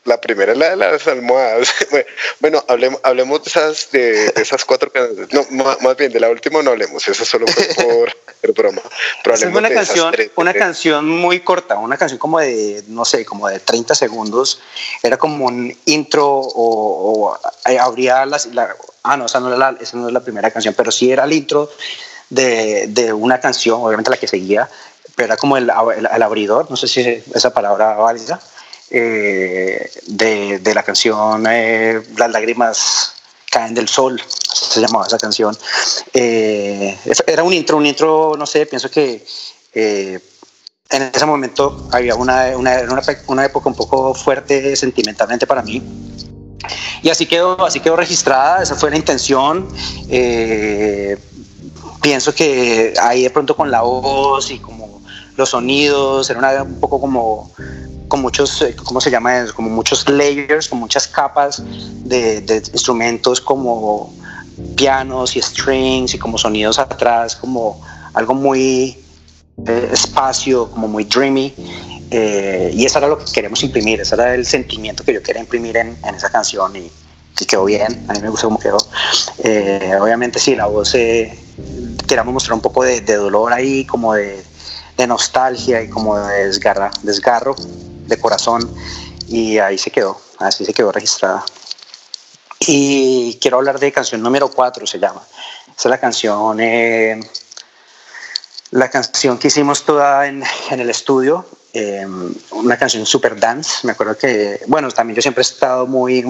la, primera es la de las almohadas. Bueno, hablemos, hablemos de esas de, de esas cuatro canciones. No, más, más, bien de la última no hablemos. Esa solo fue por, por broma. Es una canción, tres, una tres. canción muy corta, una canción como de no sé, como de 30 segundos. Era como un intro o, o habría las, la, ah no, esa no, la, esa no es la primera canción, pero sí era el intro de, de, una canción, obviamente la que seguía, pero era como el, el, el abridor, no sé si esa palabra válida, eh, de, de, la canción eh, Las lágrimas caen del sol, se llamaba esa canción. Eh, era un intro, un intro, no sé, pienso que eh, en ese momento había una, una, una, época un poco fuerte sentimentalmente para mí. Y así quedó, así quedó registrada, esa fue la intención. Eh, pienso que ahí de pronto con la voz y como los sonidos, era una, un poco como con muchos, ¿cómo se llama? Como muchos layers, con muchas capas de, instrumentos como pianos y strings y como sonidos atrás, como algo muy eh, espacio, como muy dreamy. Eh, y eso era lo que queremos imprimir, ese era el sentimiento que yo quería imprimir en, esa canción y, y, quedó bien, a mí me gustó cómo quedó. Eh, obviamente sí, la voz eh, queríamos mostrar un poco de, de dolor ahí, como de, de, nostalgia y como de desgarra, desgarro de corazón y ahí se quedó, así se quedó registrada. Y quiero hablar de canción número 4, se llama. Esa es la canción, eh, la canción que hicimos toda en, en el estudio, eh, una canción super dance. Me acuerdo que, bueno, también yo siempre he estado muy,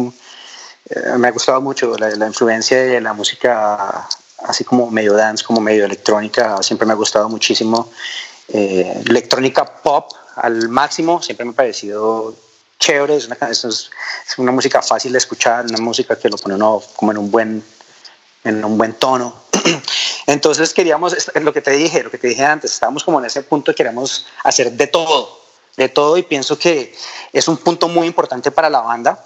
eh, me ha gustado mucho la, la influencia de la música así como medio dance, como medio electrónica, siempre me ha gustado muchísimo. Eh, electrónica pop al máximo, siempre me ha parecido chévere, es una, música fácil de escuchar, una música que lo pone uno como en un buen, en un buen tono. Entonces queríamos, lo que te dije, lo que te dije antes, estábamos como en ese punto, queremos hacer de todo, de todo y pienso que es un punto muy importante para la banda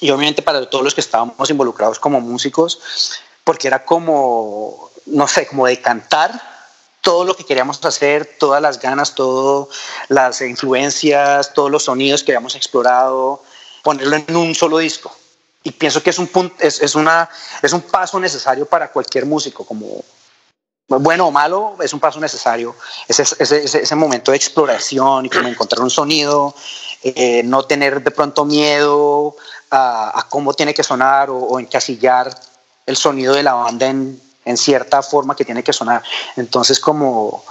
y obviamente para todos los que estábamos involucrados como músicos, porque era como, no sé, como de cantar todo lo que queríamos hacer, todas las ganas, todas las influencias, todos los sonidos que habíamos explorado, ponerlo en un solo disco. Y pienso que es un, punto, es, una, es un paso necesario para cualquier músico, como bueno o malo, es un paso necesario. Ese, ese, ese, momento de exploración y como encontrar un sonido, eh, no tener de pronto miedo a, a cómo tiene que sonar o, o encasillar el sonido de la banda en, en, cierta forma que tiene que sonar. Entonces, como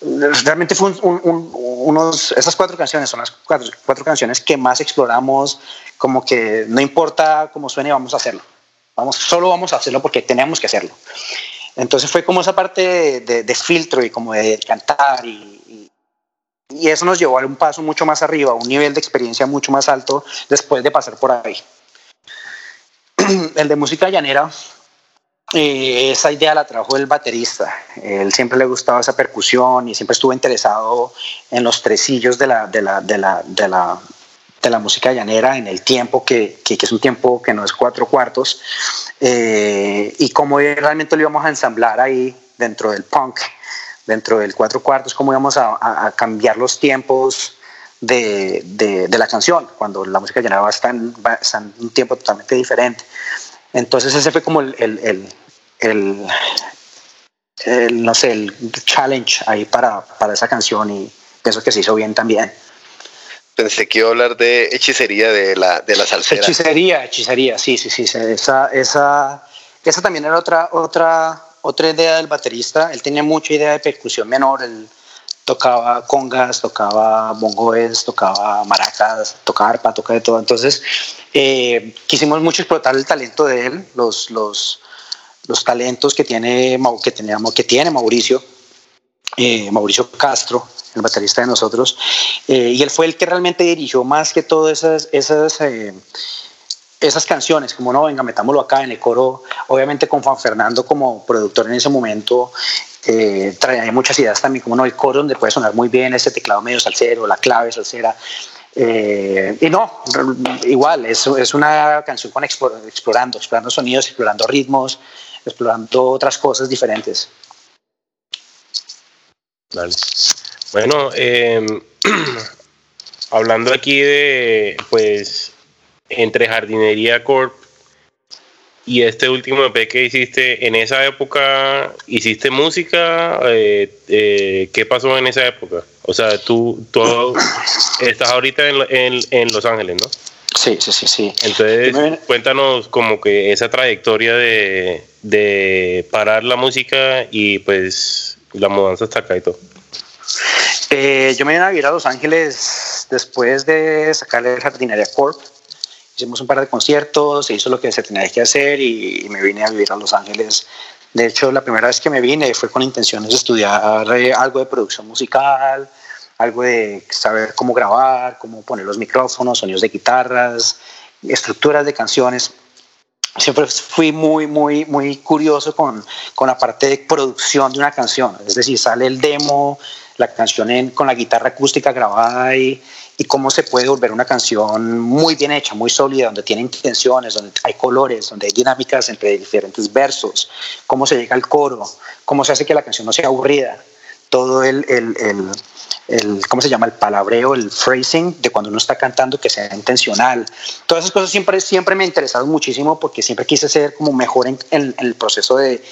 realmente fue un, un, un, unos, esas cuatro canciones son las cuatro, cuatro, canciones que más exploramos, como que no importa cómo suene, vamos a hacerlo. Vamos, solo vamos a hacerlo porque tenemos que hacerlo. Entonces fue como esa parte de, de, de filtro y como de cantar y, y, y, eso nos llevó a un paso mucho más arriba, a un nivel de experiencia mucho más alto después de pasar por ahí. El de música llanera eh, esa idea la trajo el baterista. Él siempre le gustaba esa percusión y siempre estuvo interesado en los tresillos de la, de la, de la, de la, de la música llanera en el tiempo, que, que, es un tiempo que no es cuatro cuartos, eh, y cómo realmente lo íbamos a ensamblar ahí dentro del punk, dentro del cuatro cuartos, cómo íbamos a, cambiar los tiempos de, de, la canción, cuando la música llanera estar en, va a estar en un tiempo totalmente diferente. Entonces ese fue como el, el, el, el, el no sé, el challenge ahí para, para, esa canción y pienso que se hizo bien también. Pensé que iba a hablar de hechicería de la, de la salsera. Hechicería, hechicería, sí, sí, sí. Esa, esa, esa también era otra, otra, otra idea del baterista. Él tenía mucha idea de percusión menor. Él tocaba congas, tocaba bongoes, tocaba maracas, tocaba arpa, tocaba de todo. Entonces, eh, quisimos mucho explotar el talento de él, los, los, los talentos que tiene, que, teníamos, que tiene Mauricio, eh, Mauricio Castro, el baterista de nosotros, eh, y él fue el que realmente dirigió más que todas esas, esas, esas canciones, como no, venga, metámoslo acá en el coro, obviamente con Juan Fernando como productor en ese momento, traía muchas ideas también, como no, el coro donde puede sonar muy bien ese teclado medio salsero, la clave salsera, eh, y no, igual, es, es una canción con explorando, explorando sonidos, explorando ritmos, explorando otras cosas diferentes. Vale. Bueno, eh, hablando aquí de, pues, entre Jardinería Corp y este último EP que hiciste, en esa época, ¿hiciste música? Eh, eh, ¿Qué pasó en esa época? O sea, tú, tú estás ahorita en, en, en Los Ángeles, ¿no? Sí, sí, sí, sí. Entonces, cuéntanos como que esa trayectoria de, de parar la música y pues la mudanza hasta acá y todo. Eh, yo me vine a vivir a Los Ángeles después de sacarle el Jardinería Corp. Hicimos un par de conciertos, se hizo lo que se tenía que hacer y, y me vine a vivir a Los Ángeles. De hecho, la primera vez que me vine fue con intenciones de estudiar eh, algo de producción musical, algo de saber cómo grabar, cómo poner los micrófonos, sonidos de guitarras, estructuras de canciones. Siempre fui muy, muy, muy curioso con, con la parte de producción de una canción. Es decir, sale el demo, la canción en, con la guitarra acústica grabada y, y cómo se puede volver una canción muy bien hecha, muy sólida, donde tiene intenciones, donde hay colores, donde hay dinámicas entre diferentes versos, cómo se llega al coro, cómo se hace que la canción no sea aburrida, todo el, el, el, el ¿cómo se llama? El palabreo, el phrasing de cuando uno está cantando que sea intencional. Todas esas cosas siempre, siempre me han interesado muchísimo porque siempre quise ser como mejor en, en, en el proceso de,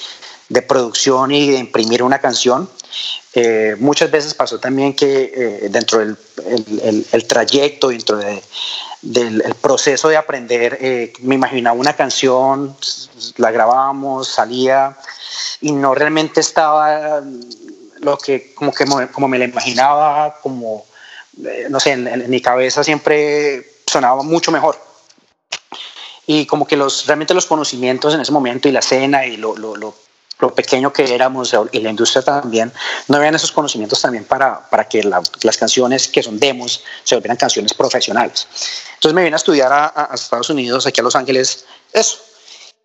de producción y de imprimir una canción. Eh, muchas veces pasó también que eh, dentro del el, trayecto, dentro de, del proceso de aprender, eh, me imaginaba una canción, la grabábamos, salía y no realmente estaba lo que como, que, como me la imaginaba, como, no sé, en, mi cabeza siempre sonaba mucho mejor y como que los realmente los conocimientos en ese momento y la escena y lo, lo pequeño que éramos y la industria también, no habían esos conocimientos también para, para que la, las canciones que son demos se volvieran canciones profesionales. Entonces me vine a estudiar a, a Estados Unidos, aquí a Los Ángeles, eso.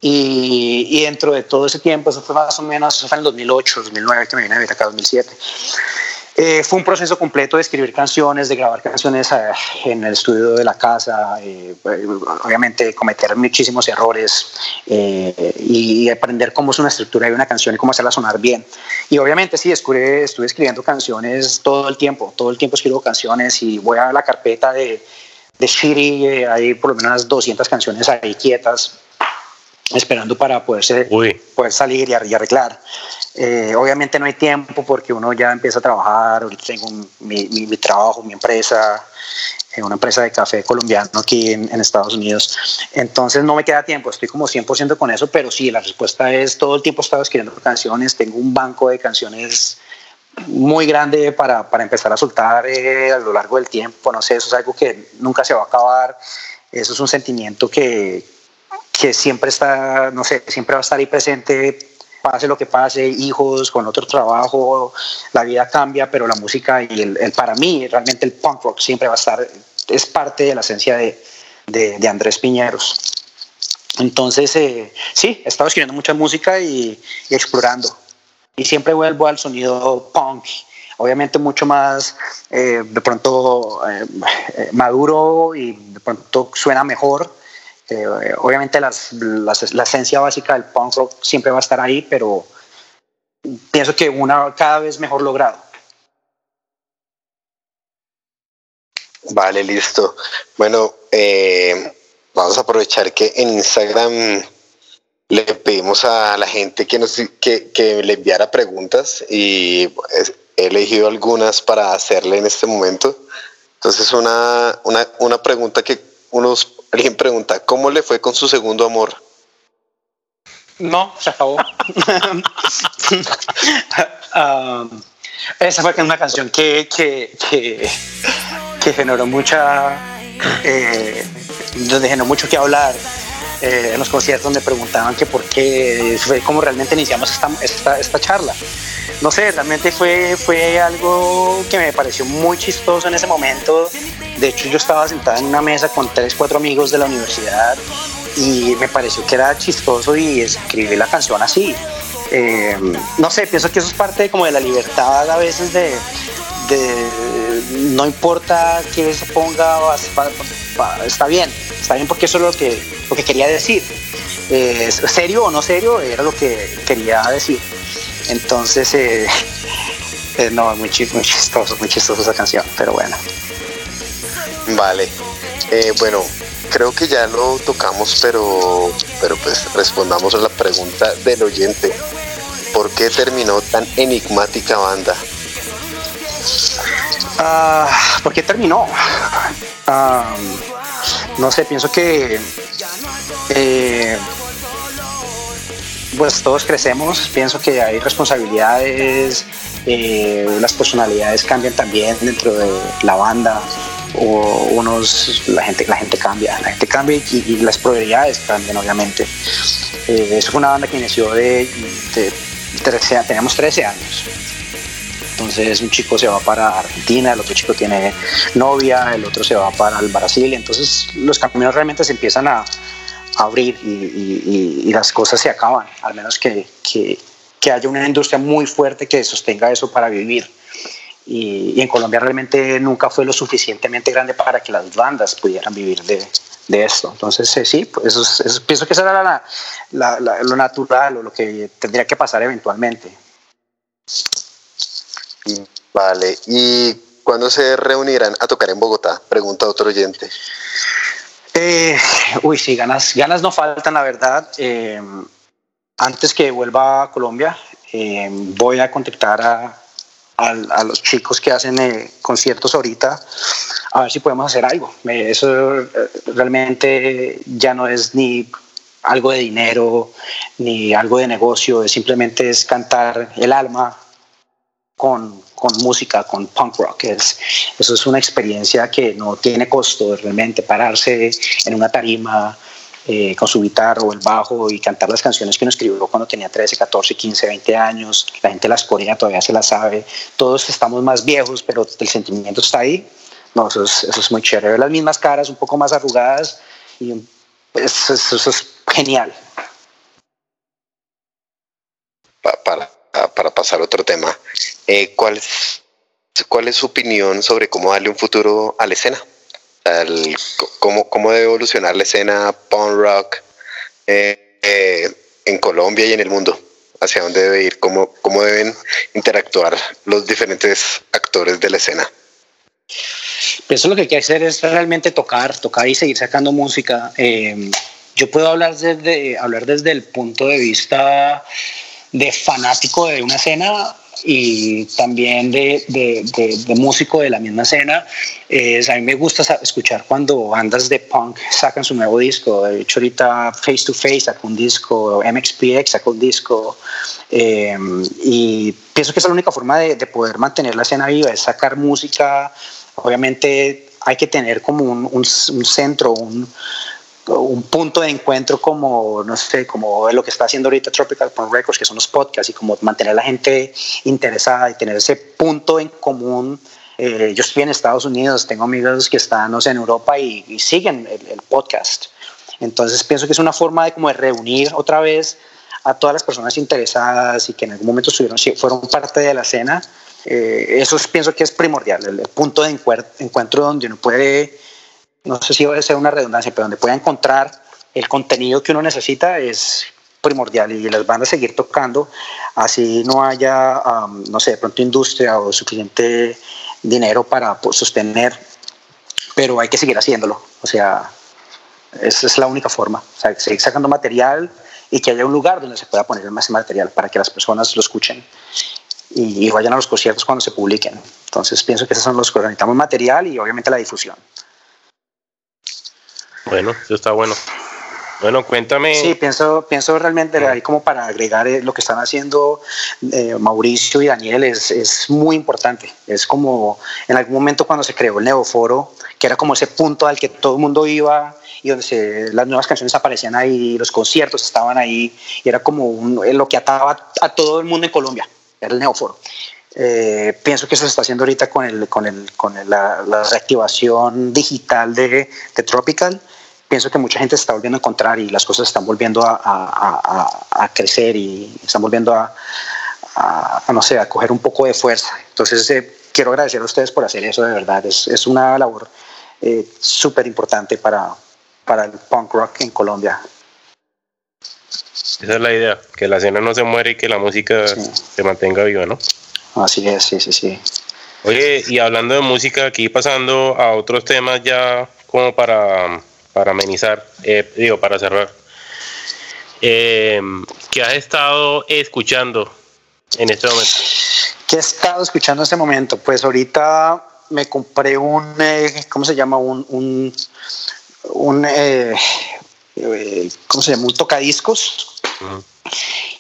Y, y, dentro de todo ese tiempo, eso fue más o menos, eso fue en el 2008, 2009 que me vine a vivir acá, 2007. Eh, fue un proceso completo de escribir canciones, de grabar canciones eh, en el estudio de la casa, eh, obviamente cometer muchísimos errores eh, y aprender cómo es una estructura de una canción y cómo hacerla sonar bien. Y obviamente sí, estuve, estuve escribiendo canciones todo el tiempo, todo el tiempo escribo canciones y voy a la carpeta de, de Shitty, hay por lo menos unas 200 canciones ahí quietas esperando para poderse, poder salir y arreglar. Eh, obviamente no hay tiempo porque uno ya empieza a trabajar, tengo mi, trabajo, mi empresa, eh, una empresa de café colombiano aquí en, en, Estados Unidos. Entonces no me queda tiempo, estoy como 100% con eso, pero sí, la respuesta es todo el tiempo he estado escribiendo canciones, tengo un banco de canciones muy grande para, para empezar a soltar eh, a lo largo del tiempo, no sé, eso es algo que nunca se va a acabar, eso es un sentimiento que, que siempre está, no sé, siempre va a estar ahí presente pase lo que pase, hijos, con otro trabajo, la vida cambia, pero la música y el, para mí realmente el punk rock siempre va a estar, es parte de la esencia de, de, de Andrés Piñeros. Entonces, eh, sí, he estado escribiendo mucha música y, explorando. Y siempre vuelvo al sonido punk, obviamente mucho más eh, de pronto eh, maduro y de pronto suena mejor. Obviamente las, la esencia básica del punk rock siempre va a estar ahí, pero pienso que una cada vez mejor logrado. Vale, listo. Bueno, eh, vamos a aprovechar que en Instagram le pedimos a la gente que, nos, que, que le enviara preguntas y he elegido algunas para hacerle en este momento. Entonces, una, una, una pregunta que unos, alguien pregunta, ¿cómo le fue con su segundo amor? No, se acabó. um, esa fue una canción que, que, que, que generó mucha, eh, donde generó mucho que hablar. Eh, en los conciertos me preguntaban que por qué fue como realmente iniciamos esta, esta, esta, charla. No sé, realmente fue, fue algo que me pareció muy chistoso en ese momento. De hecho, yo estaba sentada en una mesa con tres, cuatro amigos de la universidad y me pareció que era chistoso y escribí la canción así. Eh, no sé, pienso que eso es parte como de la libertad a veces de, no importa que se ponga, está bien, está bien porque eso es lo que, lo que quería decir. Eh, serio o no serio, era lo que quería decir. Entonces, eh, eh no, muy, muy chistoso, muy chistoso esa canción, pero bueno. Vale, eh, bueno, creo que ya lo tocamos, pero, pero pues respondamos a la pregunta del oyente. ¿Por qué terminó tan enigmática banda? Uh, ¿Por qué terminó? Ah, no sé, pienso que eh, pues todos crecemos, pienso que hay responsabilidades, eh, las personalidades cambian también dentro de la banda, o unos, la gente, la gente cambia, la gente cambia y, las probabilidades cambian obviamente. Eh, eso fue una banda que inició de, de, teníamos 13 años entonces un chico se va para Argentina, el otro chico tiene novia, el otro se va para el Brasil, entonces los caminos realmente se empiezan a, abrir y, las cosas se acaban, al menos que, haya una industria muy fuerte que sostenga eso para vivir. Y, en Colombia realmente nunca fue lo suficientemente grande para que las bandas pudieran vivir de, esto. Entonces, eh, sí, pues eso, pienso que eso era lo natural o lo que tendría que pasar eventualmente. Vale, ¿y cuándo se reunirán a tocar en Bogotá? Pregunta otro oyente. Eh, uy, sí, ganas, ganas no faltan, la verdad. Eh, antes que vuelva a Colombia, eh, voy a contactar a, a, los chicos que hacen conciertos ahorita, a ver si podemos hacer algo. eso realmente ya no es ni algo de dinero, ni algo de negocio, simplemente es cantar el alma, con, con, música, con punk rock. Es, eso es una experiencia que no tiene costo realmente pararse en una tarima eh, con su guitarra o el bajo y cantar las canciones que uno escribió cuando tenía 13, 14, 15, 20 años. La gente las corea, todavía se las sabe. Todos estamos más viejos, pero el sentimiento está ahí. No, eso es, eso es muy chévere. Las mismas caras, un poco más arrugadas y eso, eso es genial. Para para pasar a otro tema, eh, ¿cuál, es, ¿cuál es su opinión sobre cómo darle un futuro a la escena? cómo, ¿Cómo debe evolucionar la escena punk rock eh, eh, en Colombia y en el mundo? ¿Hacia dónde debe ir? ¿Cómo, ¿Cómo deben interactuar los diferentes actores de la escena? Eso lo que hay que hacer es realmente tocar, tocar y seguir sacando música. yo puedo hablar desde, hablar desde el punto de vista de fanático de una escena y también de, de, músico de la misma escena. Es, a mí me gusta escuchar cuando bandas de punk sacan su nuevo disco. De hecho, ahorita Face to Face sacó un disco, MXPX sacó un disco. Em, y pienso que es la única forma de, poder mantener la escena viva, es sacar música. Obviamente hay que tener como un, un centro, un un punto de encuentro como, no sé, como lo que está haciendo ahorita Tropical Punk Records, que son los podcasts, y como mantener a la gente interesada y tener ese punto en común. Eh, yo estoy en Estados Unidos, tengo amigos que están, no en Europa y, siguen el, podcast. Entonces pienso que es una forma de como reunir otra vez a todas las personas interesadas y que en algún momento estuvieron, fueron parte de la escena. Eh, eso pienso que es primordial, el, punto de encuentro donde uno puede, no sé si va a ser una redundancia, pero donde puede encontrar el contenido que uno necesita es primordial y las bandas seguir tocando, así no haya, no sé, de pronto industria o suficiente dinero para pues, sostener, pero hay que seguir haciéndolo. O sea, esa es la única forma. O sea, seguir sacando material y que haya un lugar donde se pueda poner ese material para que las personas lo escuchen y, vayan a los conciertos cuando se publiquen. Entonces pienso que esos son los que necesitamos material y obviamente la difusión. Bueno, eso está bueno. Bueno, cuéntame. Sí, pienso, pienso realmente ahí como para agregar eh, lo que están haciendo eh, Mauricio y Daniel es, es, muy importante. Es como en algún momento cuando se creó el Neoforo, que era como ese punto al que todo el mundo iba y donde las nuevas canciones aparecían ahí, los conciertos estaban ahí, y era como un, lo que ataba a todo el mundo en Colombia, era el Neoforo. Eh, pienso que eso se está haciendo ahorita con, el, con, el, con la, la, reactivación digital de, de Tropical pienso que mucha gente se está volviendo a encontrar y las cosas están volviendo a, a, a, crecer y están volviendo a, no sé, a coger un poco de fuerza. Entonces, eh, quiero agradecer a ustedes por hacer eso, de verdad. Es, es una labor eh, súper importante para, para el punk rock en Colombia. Esa es la idea, que la escena no se muere y que la música se mantenga viva, ¿no? Así es, sí, sí, sí. Oye, y hablando de música, aquí pasando a otros temas ya como para para amenizar, eh, digo, para cerrar. Eh, ¿Qué has estado escuchando en este momento? ¿Qué he estado escuchando en este momento? Pues ahorita me compré un, eh, ¿cómo se llama? Un, un, un ¿cómo se llama? Un tocadiscos.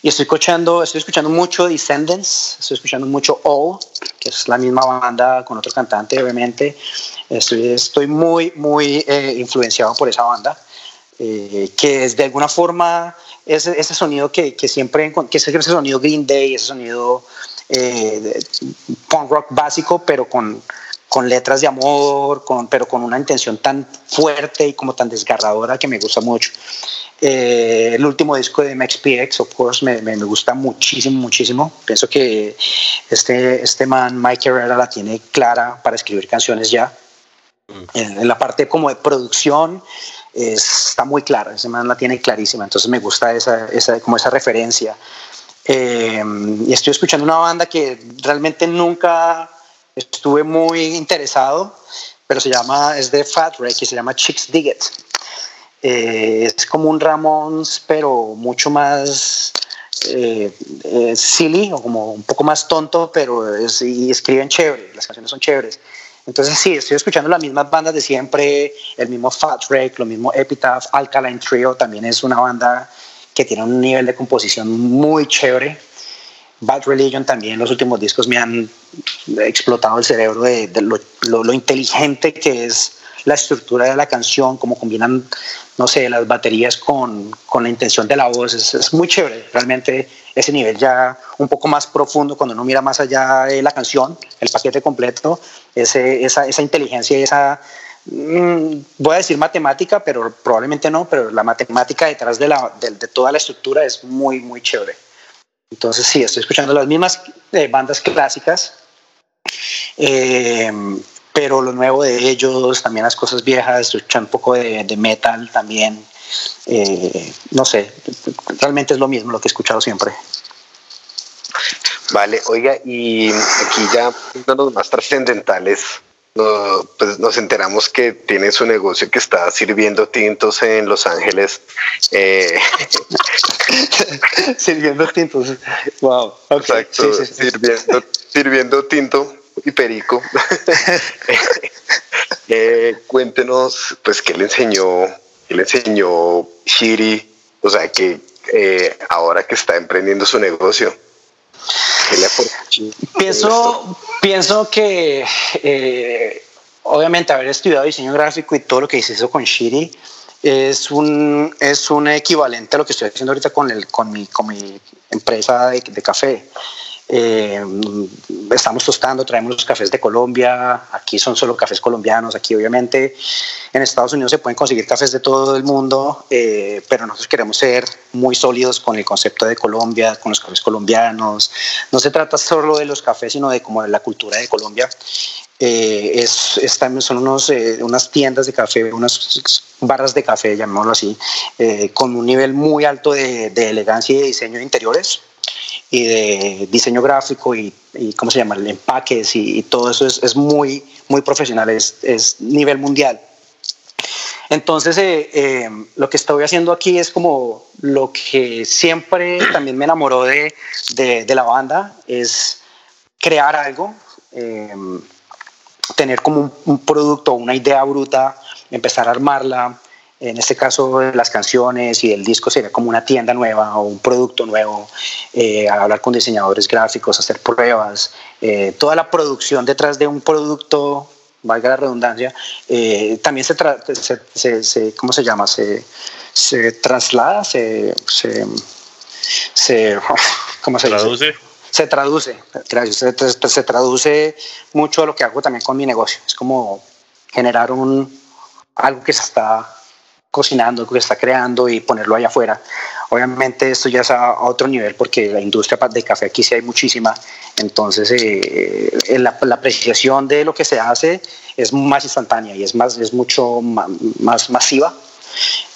Y estoy escuchando, estoy escuchando mucho Descendants, estoy escuchando mucho All, que es la misma banda con otro cantante, obviamente. Estoy, estoy muy, muy eh, influenciado por esa banda, eh, que es de alguna forma ese, ese sonido que, que, siempre, que es ese sonido Green Day, ese sonido eh, punk rock básico, pero con, con letras de amor, con, pero con una intención tan fuerte y como tan desgarradora que me gusta mucho. Eh, el último disco de MXPX, of course, me, me, gusta muchísimo, muchísimo. Pienso que este, este man, Mike Herrera, la tiene clara para escribir canciones ya. Mm. En, la parte como de producción está muy clara, ese man la tiene clarísima, entonces me gusta esa, esa como esa referencia. Eh, y estoy escuchando una banda que realmente nunca estuve muy interesado, pero se llama, es de Fat Wreck y se llama Chicks Dig It. Eh, es como un Ramones, pero mucho más eh, eh, silly o como un poco más tonto, pero es, y escriben chévere, las canciones son chéveres. Entonces sí, estoy escuchando las mismas bandas de siempre, el mismo Fat Wreck, lo mismo Epitaph, Alkaline Trio también es una banda que tiene un nivel de composición muy chévere. Bad Religion también, los últimos discos me han explotado el cerebro de, lo, lo, inteligente que es la estructura de la canción, cómo combinan, no sé, las baterías con, con la intención de la voz, es, es, muy chévere. Realmente ese nivel ya un poco más profundo, cuando uno mira más allá de la canción, el paquete completo, ese, esa, esa inteligencia y esa, mm, voy a decir matemática, pero probablemente no, pero la matemática detrás de, la, de, de toda la estructura es muy, muy chévere. Entonces sí, estoy escuchando las mismas eh, bandas clásicas, eh, pero lo nuevo de ellos, también las cosas viejas, escuchar un poco de, metal también. Eh, no sé, realmente es lo mismo lo que he escuchado siempre. Vale, oiga, y aquí ya de los más trascendentales, pues nos enteramos que tiene su negocio que está sirviendo tintos en Los Ángeles. Eh. sirviendo tintos, wow. Exacto, Sirviendo, sirviendo tinto y Perico. Eh, cuéntenos, pues, ¿qué le enseñó, qué le enseñó Shiri? O sea, que eh, ahora que está emprendiendo su negocio. ¿qué le pienso, pienso que, eh, obviamente, haber estudiado diseño gráfico y todo lo que hice eso con Shiri es un, es un equivalente a lo que estoy haciendo ahorita con, el, con, mi, con mi empresa de, de café Eh, estamos tostando, traemos los cafés de Colombia, aquí son solo cafés colombianos, aquí obviamente en Estados Unidos se pueden conseguir cafés de todo el mundo, eh, pero nosotros queremos ser muy sólidos con el concepto de Colombia, con los cafés colombianos. No se trata solo de los cafés, sino de como de la cultura de Colombia. Eh, es, son unos, unas tiendas de café, unas barras de café, llamémoslo así, con un nivel muy alto de, de elegancia y de diseño de interiores y de diseño gráfico y, y ¿cómo se llama? Empaques y, todo eso es, es, muy, muy profesional, es, es nivel mundial. Entonces, eh, eh, lo que estoy haciendo aquí es como lo que siempre también me enamoró de, de, la banda, es crear algo, eh, tener como un producto, una idea bruta, empezar a armarla, en este caso las canciones y el disco sería como una tienda nueva o un producto nuevo, eh, hablar con diseñadores gráficos, hacer pruebas, eh, toda la producción detrás de un producto, valga la redundancia, eh, también se, se, se, ¿cómo se llama? Se, se traslada, se, se, se ¿cómo se traduce? Dice? Se traduce, se, se traduce mucho a lo que hago también con mi negocio. Es como generar un, algo que se está cocinando, que está creando y ponerlo allá afuera. Obviamente esto ya es a, otro nivel porque la industria de café aquí sí hay muchísima, entonces eh, eh, la, apreciación de lo que se hace es más instantánea y es, más, es mucho más, masiva.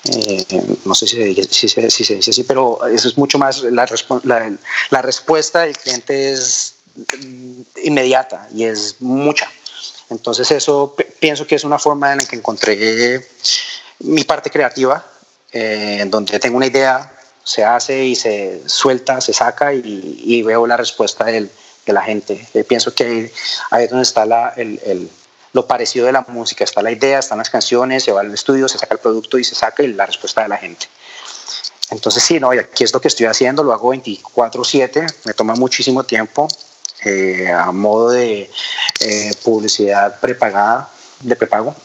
Eh, no sé si, si, si, si, se dice así, pero eso es mucho más, la, la, la respuesta del cliente es inmediata y es mucha. Entonces eso pienso que es una forma en la que encontré mi parte creativa, eh, donde tengo una idea, se hace y se suelta, se saca y, veo la respuesta de la gente. Eh, pienso que ahí, es donde está lo parecido de la música, está la idea, están las canciones, se va al estudio, se saca el producto y se saca y la respuesta de la gente. Entonces sí, no, y aquí es lo que estoy haciendo, lo hago 24/7, me toma muchísimo tiempo, eh, a modo de eh, publicidad prepagada, de prepago.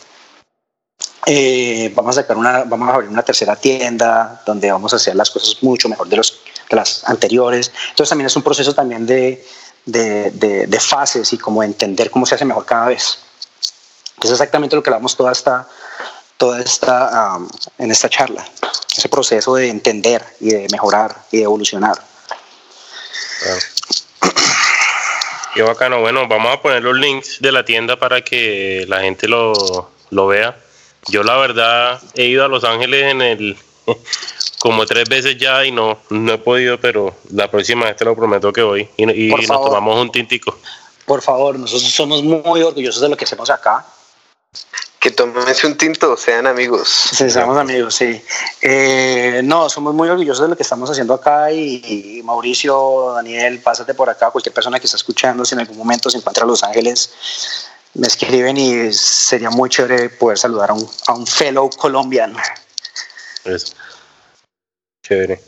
Eh, vamos a sacar una, vamos a abrir una tercera tienda donde vamos a hacer las cosas mucho mejor de, los, de las anteriores. Entonces también es un proceso también de, de, de, de fases y como entender cómo se hace mejor cada vez. Es exactamente lo que hablamos toda esta, toda esta, um, en esta charla. Ese proceso de entender y de mejorar y de evolucionar. Claro. Qué bacano. Bueno, vamos a poner los links de la tienda para que la gente lo, lo vea. Yo la verdad he ido a Los Ángeles en el como tres veces ya y no, no he podido, pero la próxima vez te lo prometo que voy y, y nos tomamos un tintico. Por favor, nosotros somos muy orgullosos de lo que hacemos acá. Que tómense un tinto, sean amigos. Sí, seamos amigos, sí. Eh, no, somos muy orgullosos de lo que estamos haciendo acá y, y, Mauricio, Daniel, pásate por acá, cualquier persona que está escuchando, si en algún momento se encuentra en Los Ángeles, me escriben y sería muy chévere poder saludar a un, a un fellow colombiano. Eso. Chévere.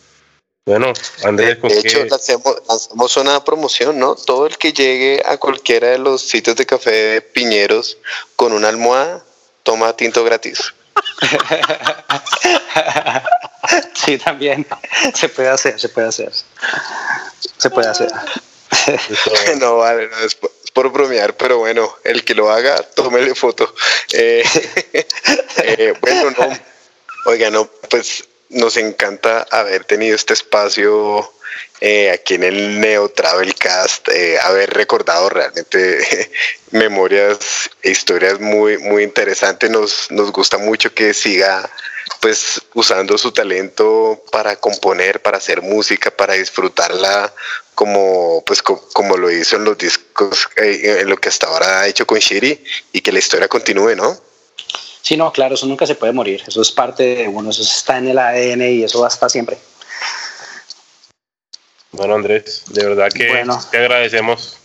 Bueno, Andrés, de, de hecho, lanzamos, lanzamos, una promoción, ¿no? Todo el que llegue a cualquiera de los sitios de café de Piñeros con una almohada, toma tinto gratis. sí, también se puede hacer, se puede hacer. Se puede hacer. no, vale, no, es bromear, pero bueno, el que lo haga, tómele foto. Eh, eh, bueno, no, oiga, no, pues nos encanta haber tenido este espacio eh, aquí en el Neo Travelcast, haber recordado realmente memorias e historias muy, muy interesantes. Nos, nos gusta mucho que siga pues usando su talento para componer, para hacer música, para disfrutarla como pues co como lo hizo en los discos, eh, en lo que hasta ahora ha hecho con Shiri y que la historia continúe, ¿no? Sí, no, claro, eso nunca se puede morir, eso es parte de uno, eso está en el ADN y eso va hasta siempre. Bueno, Andrés, de verdad que bueno, te agradecemos.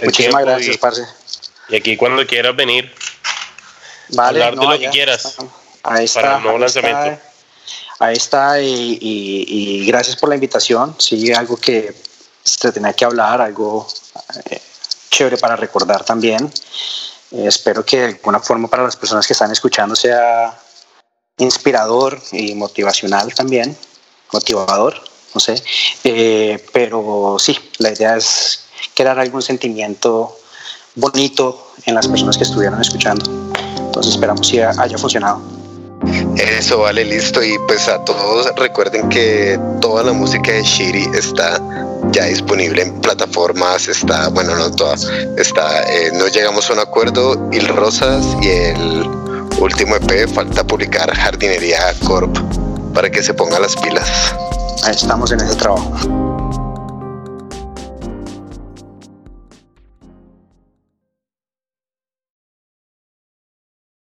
Muchísimas gracias, y, parce. Y aquí cuando quieras venir, vale, hablar no, de lo que quieras. Ahí está, para el nuevo ahí lanzamiento. Está, ahí está y, y, y, gracias por la invitación. Sí, algo que se tenía que hablar, algo eh, chévere para recordar también. Eh, espero que de alguna forma para las personas que están escuchando sea inspirador y motivacional también, motivador, no sé. Eh, pero sí, la idea es crear algún sentimiento bonito en las personas que estuvieron escuchando. Entonces esperamos que haya funcionado. Eso vale, listo. Y pues a todos recuerden que toda la música de Shiri está ya disponible en plataformas, está, bueno, no toda, está, eh, no llegamos a un acuerdo, Il Rosas y el último EP falta publicar Jardinería Corp para que se ponga las pilas. Estamos en ese trabajo.